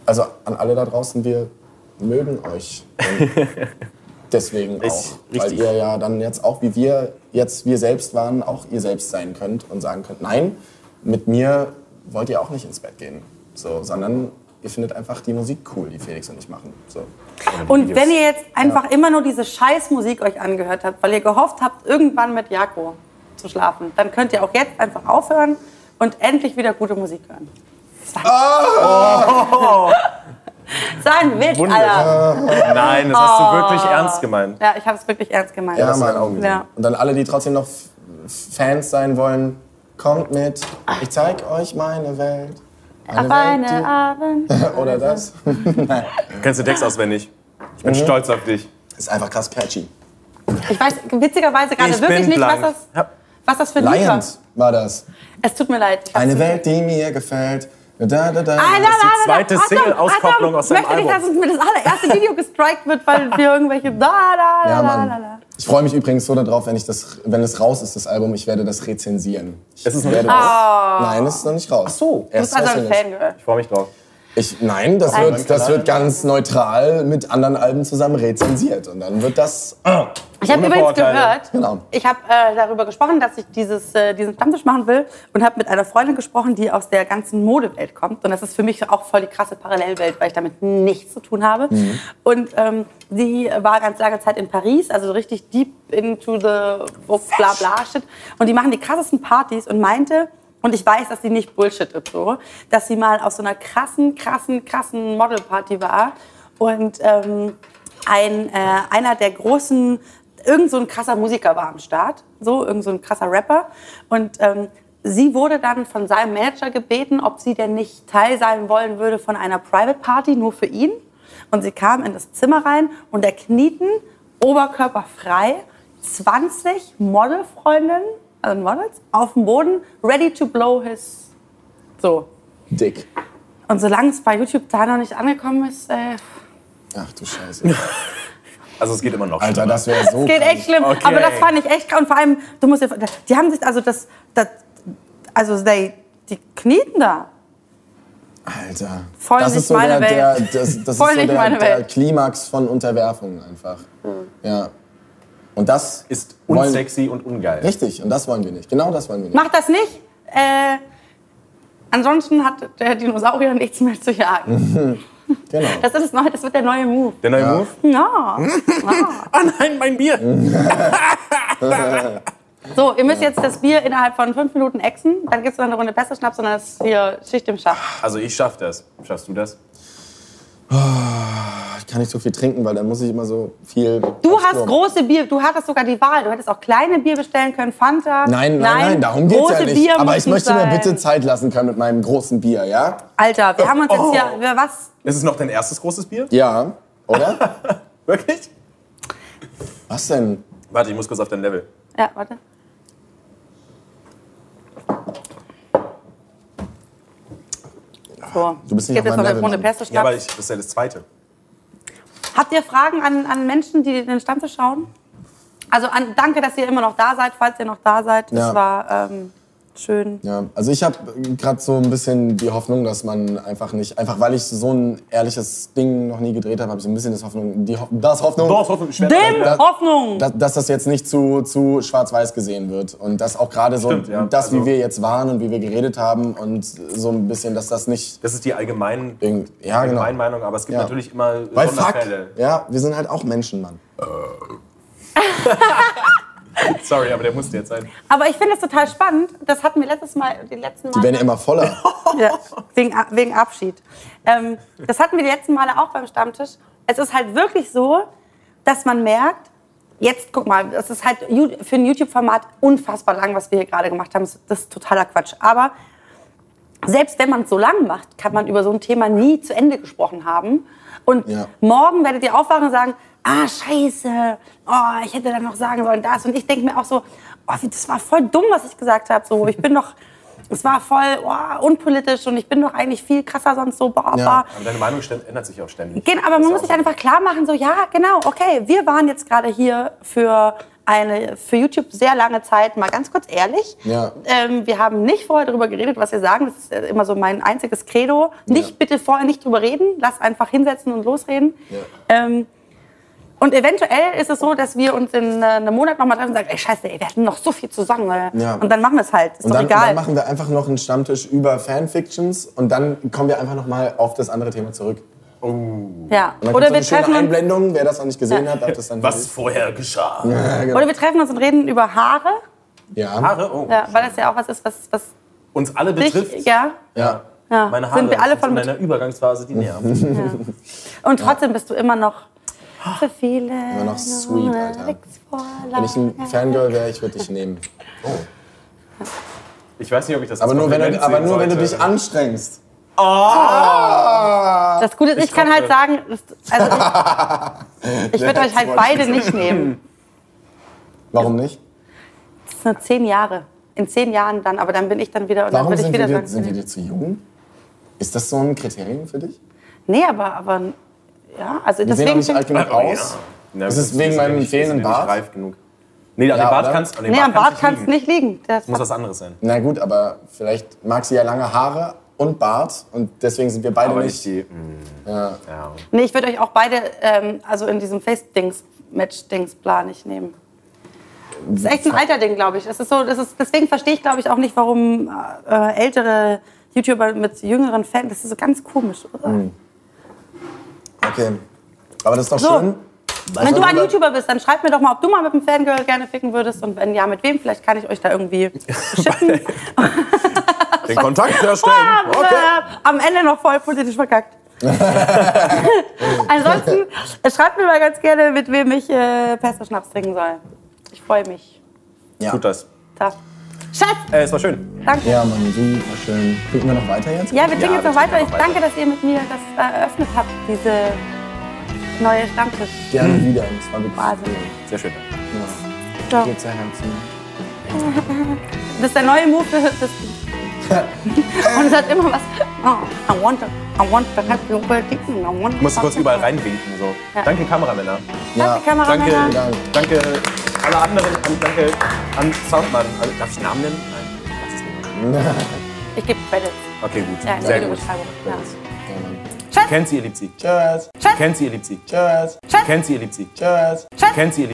Also an alle da draußen, wir mögen euch. Deswegen (laughs) auch. Weil ihr ja dann jetzt auch, wie wir jetzt wir selbst waren, auch ihr selbst sein könnt und sagen könnt, nein, mit mir wollt ihr auch nicht ins Bett gehen. So, sondern ihr findet einfach die Musik cool, die Felix und ich machen. So. Und wenn ihr jetzt einfach immer nur diese Scheißmusik euch angehört habt, weil ihr gehofft habt, irgendwann mit Jako zu schlafen, dann könnt ihr auch jetzt einfach aufhören und endlich wieder gute Musik hören. Sei Sein Witz, Alter. Nein, das hast du wirklich ernst gemeint. Ja, ich habe es wirklich ernst gemeint. Ja, hast du Mann. in Augen gesehen. Ja. Und dann alle, die trotzdem noch Fans sein wollen, kommt mit. Ich zeig euch meine Welt. Eine Auf eine Abend. (laughs) oder das. (laughs) Nein. Kennst du Text auswendig? Ich Mhm. bin stolz auf dich. Ist einfach krass catchy. Ich weiß witzigerweise gerade Ich wirklich nicht, was das, was das für ein Lied war. Lions war das. Es tut mir leid. Eine Welt, die mir gefällt. Da, da, da. Ah, da, ist die zweite Single-Auskopplung aus seinem Ich möchte nicht, Album. dass uns mir das allererste Video gestrikt wird, weil wir irgendwelche da, da, da, Ja, da, da, da. Ich freue mich übrigens so darauf, wenn, ich das, wenn es raus ist, das Album. Ich werde das rezensieren. Ich Es ist noch nicht das, Nein, es ist noch nicht raus. Ach so. Du bist also ein Fangirl. Ich freue mich drauf. Ich, nein, das wird, das wird ganz neutral mit anderen Alben zusammen rezensiert. Und dann wird das. Ich habe übrigens gehört, Genau. ich habe äh, darüber gesprochen, dass ich dieses, äh, diesen Stammtisch machen will und habe mit einer Freundin gesprochen, die aus der ganzen Modewelt kommt. Und das ist für mich auch voll die krasse Parallelwelt, weil ich damit nichts zu tun habe. Und ähm, sie war ganz lange Zeit in Paris, also richtig deep into the bla bla shit. Und die machen die krassesten Partys und meinte, und ich weiß, dass sie nicht bullshittet so, dass sie mal auf so einer krassen, krassen, krassen Modelparty war und ähm, ein, äh, einer der großen, irgend so ein krasser Musiker war am Start, so irgend so ein krasser Rapper. Und ähm, sie wurde dann von seinem Manager gebeten, ob sie denn nicht Teil sein wollen würde von einer Private Party nur für ihn. Und sie kam in das Zimmer rein und da knieten oberkörperfrei 20 Modelfreundinnen also Models, auf dem Boden, ready to blow his. So. Dick. Und solange es bei YouTube da noch nicht angekommen ist, äh, Ach du Scheiße. (laughs) Also es geht immer noch. Alter, schlimmer. das wäre so es geht krank. echt schlimm. Okay. Aber das fand ich echt krass. Und vor allem, du musst dir, die haben sich, also das, das also they, die knien da. Alter. Voll das nicht ist so meine der, der, Welt. das, das Voll ist so nicht der, meine der Welt. Klimax von Unterwerfung einfach. Ja. Und das ist unsexy und ungeil. Richtig, und das wollen wir nicht. Genau das wollen wir nicht. Mach das nicht. Äh, ansonsten hat der Dinosaurier nichts mehr zu jagen. (laughs) Genau. Das, ist das, neue, das wird der neue Move. Der neue Move? Ja. (laughs) Ah nein, mein Bier! (laughs) So, ihr müsst jetzt das Bier innerhalb von fünf Minuten exen. Dann gibt es noch eine Runde besser Schnaps und dann ist hier Schicht im Schacht. Also ich schaff das. Schaffst du das? Ich kann nicht so viel trinken, weil dann muss ich immer so viel. Du hast Klo. große Bier, du hattest sogar die Wahl. Du hättest auch kleine Bier bestellen können, Fanta. Nein, nein, nein, darum geht's große ja nicht. Bier Aber ich möchte mir bitte Zeit lassen können mit meinem großen Bier, ja? Alter, wir haben uns jetzt Oh. hier. Wir, was? Ist es noch dein erstes großes Bier? Ja, oder? (laughs) Wirklich? Was denn? Warte, ich muss kurz auf dein Level. Ja, warte. So. Du bist nicht Gibt auf jetzt noch eine. Pesto Ja, aber ich, das ist ja das zweite. Habt ihr Fragen an, an Menschen, die den Stammtisch schauen? Also an, danke, dass ihr immer noch da seid, falls ihr noch da seid. Das Ja. war ähm, schön. Ja, also ich habe gerade so ein bisschen die Hoffnung, dass man einfach nicht, einfach weil ich so ein ehrliches Ding noch nie gedreht habe, habe ich so ein bisschen das Hoffnung, die Ho das Hoffnung, Doch, hoffentlich schwer. Dem da- Hoffnung! dass, dass das jetzt nicht zu, zu schwarz-weiß gesehen wird und dass auch gerade so Stimmt, ja. das, wie Also- wir jetzt waren und wie wir geredet haben und so ein bisschen, dass das nicht Das ist die allgemein, irgend, ja genau, Allgemeinmeinung, aber es gibt Ja. natürlich immer weil fuck, Sonderfälle. ja, wir sind halt auch Menschen, Mann. (laughs) (laughs) Sorry, aber der musste jetzt sein. Aber ich finde das total spannend. Das hatten wir letztes Mal, die letzten Mal. Die werden ja immer voller. (laughs) Ja, wegen, wegen Abschied. Ähm, das hatten wir die letzten Male auch beim Stammtisch. Es ist halt wirklich so, dass man merkt, jetzt guck mal, das ist halt für ein YouTube-Format unfassbar lang, was wir hier gerade gemacht haben. Das ist totaler Quatsch. Aber selbst wenn man es so lang macht, kann man über so ein Thema nie zu Ende gesprochen haben. Und Ja. morgen werdet ihr aufwachen und sagen, ah, scheiße, oh, ich hätte dann noch sagen sollen das. Und ich denke mir auch so, oh, das war voll dumm, was ich gesagt habe. So, ich bin doch, es war voll oh, unpolitisch und ich bin doch eigentlich viel krasser sonst so, boah, Ja. Aber deine Meinung ändert sich auch ständig. Gen- aber man muss sich einfach klar machen, so ja, genau, okay, wir waren jetzt gerade hier für eine für YouTube sehr lange Zeit mal ganz kurz ehrlich. Ja. Ähm, wir haben nicht vorher darüber geredet, was wir sagen. Das ist äh, immer so mein einziges Credo. Nicht Ja. bitte vorher nicht drüber reden, lass einfach hinsetzen und losreden. Ja. Ähm, und eventuell ist es so, dass wir uns in äh, einem Monat nochmal treffen und sagen, ey scheiße, ey, wir hatten noch so viel zu sagen. äh. Ja. Und dann machen wir es halt. Ist Und doch dann, egal. dann machen wir einfach noch einen Stammtisch über Fanfictions und dann kommen wir einfach noch mal auf das andere Thema zurück. ja. Und dann Oder Oder wir eine schöne treffen uns Einblendung, wer das noch nicht gesehen hat, darf das dann Was vorher geschah. (laughs) Ja, genau. Oder wir treffen uns und reden über Haare, ja. Haare? Oh. ja, weil das ja auch was ist, was, was Uns alle dich, betrifft. ja, Ja. ja, Meine Haare sind wir alle von in einer (laughs) Übergangsphase, die nervt. Und trotzdem bist du immer noch für viele. Immer noch sweet, Alter. Wenn ich ein Fangirl wäre, ich würde dich nehmen. Ich weiß nicht, ob ich das Aber nur, wenn du, aber nur wenn du dich anstrengst. Das Gute ist, ich, kann halt sagen, also ich, (laughs) ich würde euch halt beide nicht (laughs) nehmen. Warum nicht? Das sind nur zehn Jahre. In zehn Jahren dann, aber dann bin ich dann wieder und dann Warum würde ich sind wir, wieder dir, sagen. sind wir dir zu jung? Ist das so ein Kriterium für dich? Nee, aber, aber ja, also Wir sehen auch deswegen. nicht alt genug Oh, aus. Ja, Ist das es wegen meinem nicht- fehlenden nicht Bart? reif genug. Nee, an Ja, dem Bart kannst an dem Nee, am Bart du nicht liegen. Das muss was anderes sein. Na gut, aber vielleicht mag sie ja lange Haare und Bart und deswegen sind wir beide Aber nicht. nicht die. Ja. Ja. Nee, ich würde euch auch beide, ähm, also in diesem Face-Dings-Match-Dings-Plan nicht nehmen. Das ist echt ein Alterding, glaube ich. Das ist so, das ist, deswegen verstehe ich, glaube ich, auch nicht, warum äh, ältere YouTuber mit jüngeren Fans, das ist so ganz komisch, oder? Okay. Aber das ist doch So. schön. Wenn du ein YouTuber bist, dann schreibt mir doch mal, ob du mal mit einem Fangirl gerne ficken würdest und wenn ja, mit wem. Vielleicht kann ich euch da irgendwie (laughs) schippen. Den Kontakt herstellen. Okay. Äh, am Ende noch voll politisch verkackt. (laughs) Ansonsten schreibt mir mal ganz gerne, mit wem ich äh, Pesto Schnaps trinken soll. Ich freue mich. Ja. Tut das. Da. Schatz, Äh, es war schön. danke. ja, Mann, super schön. Gucken wir noch weiter jetzt? Ja, wir trinken Ja, jetzt noch weiter. trinken Ich noch danke, dass ihr mit mir das äh, eröffnet habt, diese neue Stammtisch. Gerne wieder. Das war wirklich Wahnsinn. Sehr schön. Ja. So. Geht sehr Herzen. Das ist der neue Move. (laughs) Und es hat immer was. Oh, I want to, I want to have you I want Ich musste kurz überall reinwinken. So. Ja. Danke, Kameramänner. Danke, Danke, Kameramänner. Dank. danke alle anderen. Und danke an Soundmann. Also, Darf ich Namen nennen? Nein, lass es nicht. Ich gebe Credits. Okay, gut. Ja, Sehr gut. Ja. Kennt sie, ihr liebt sie. Tschüss. Kennt sie, ihr liebt sie. Tschüss. Kennt sie, ihr liebt sie. Tschüss. Kennt sie, ihr liebt sie.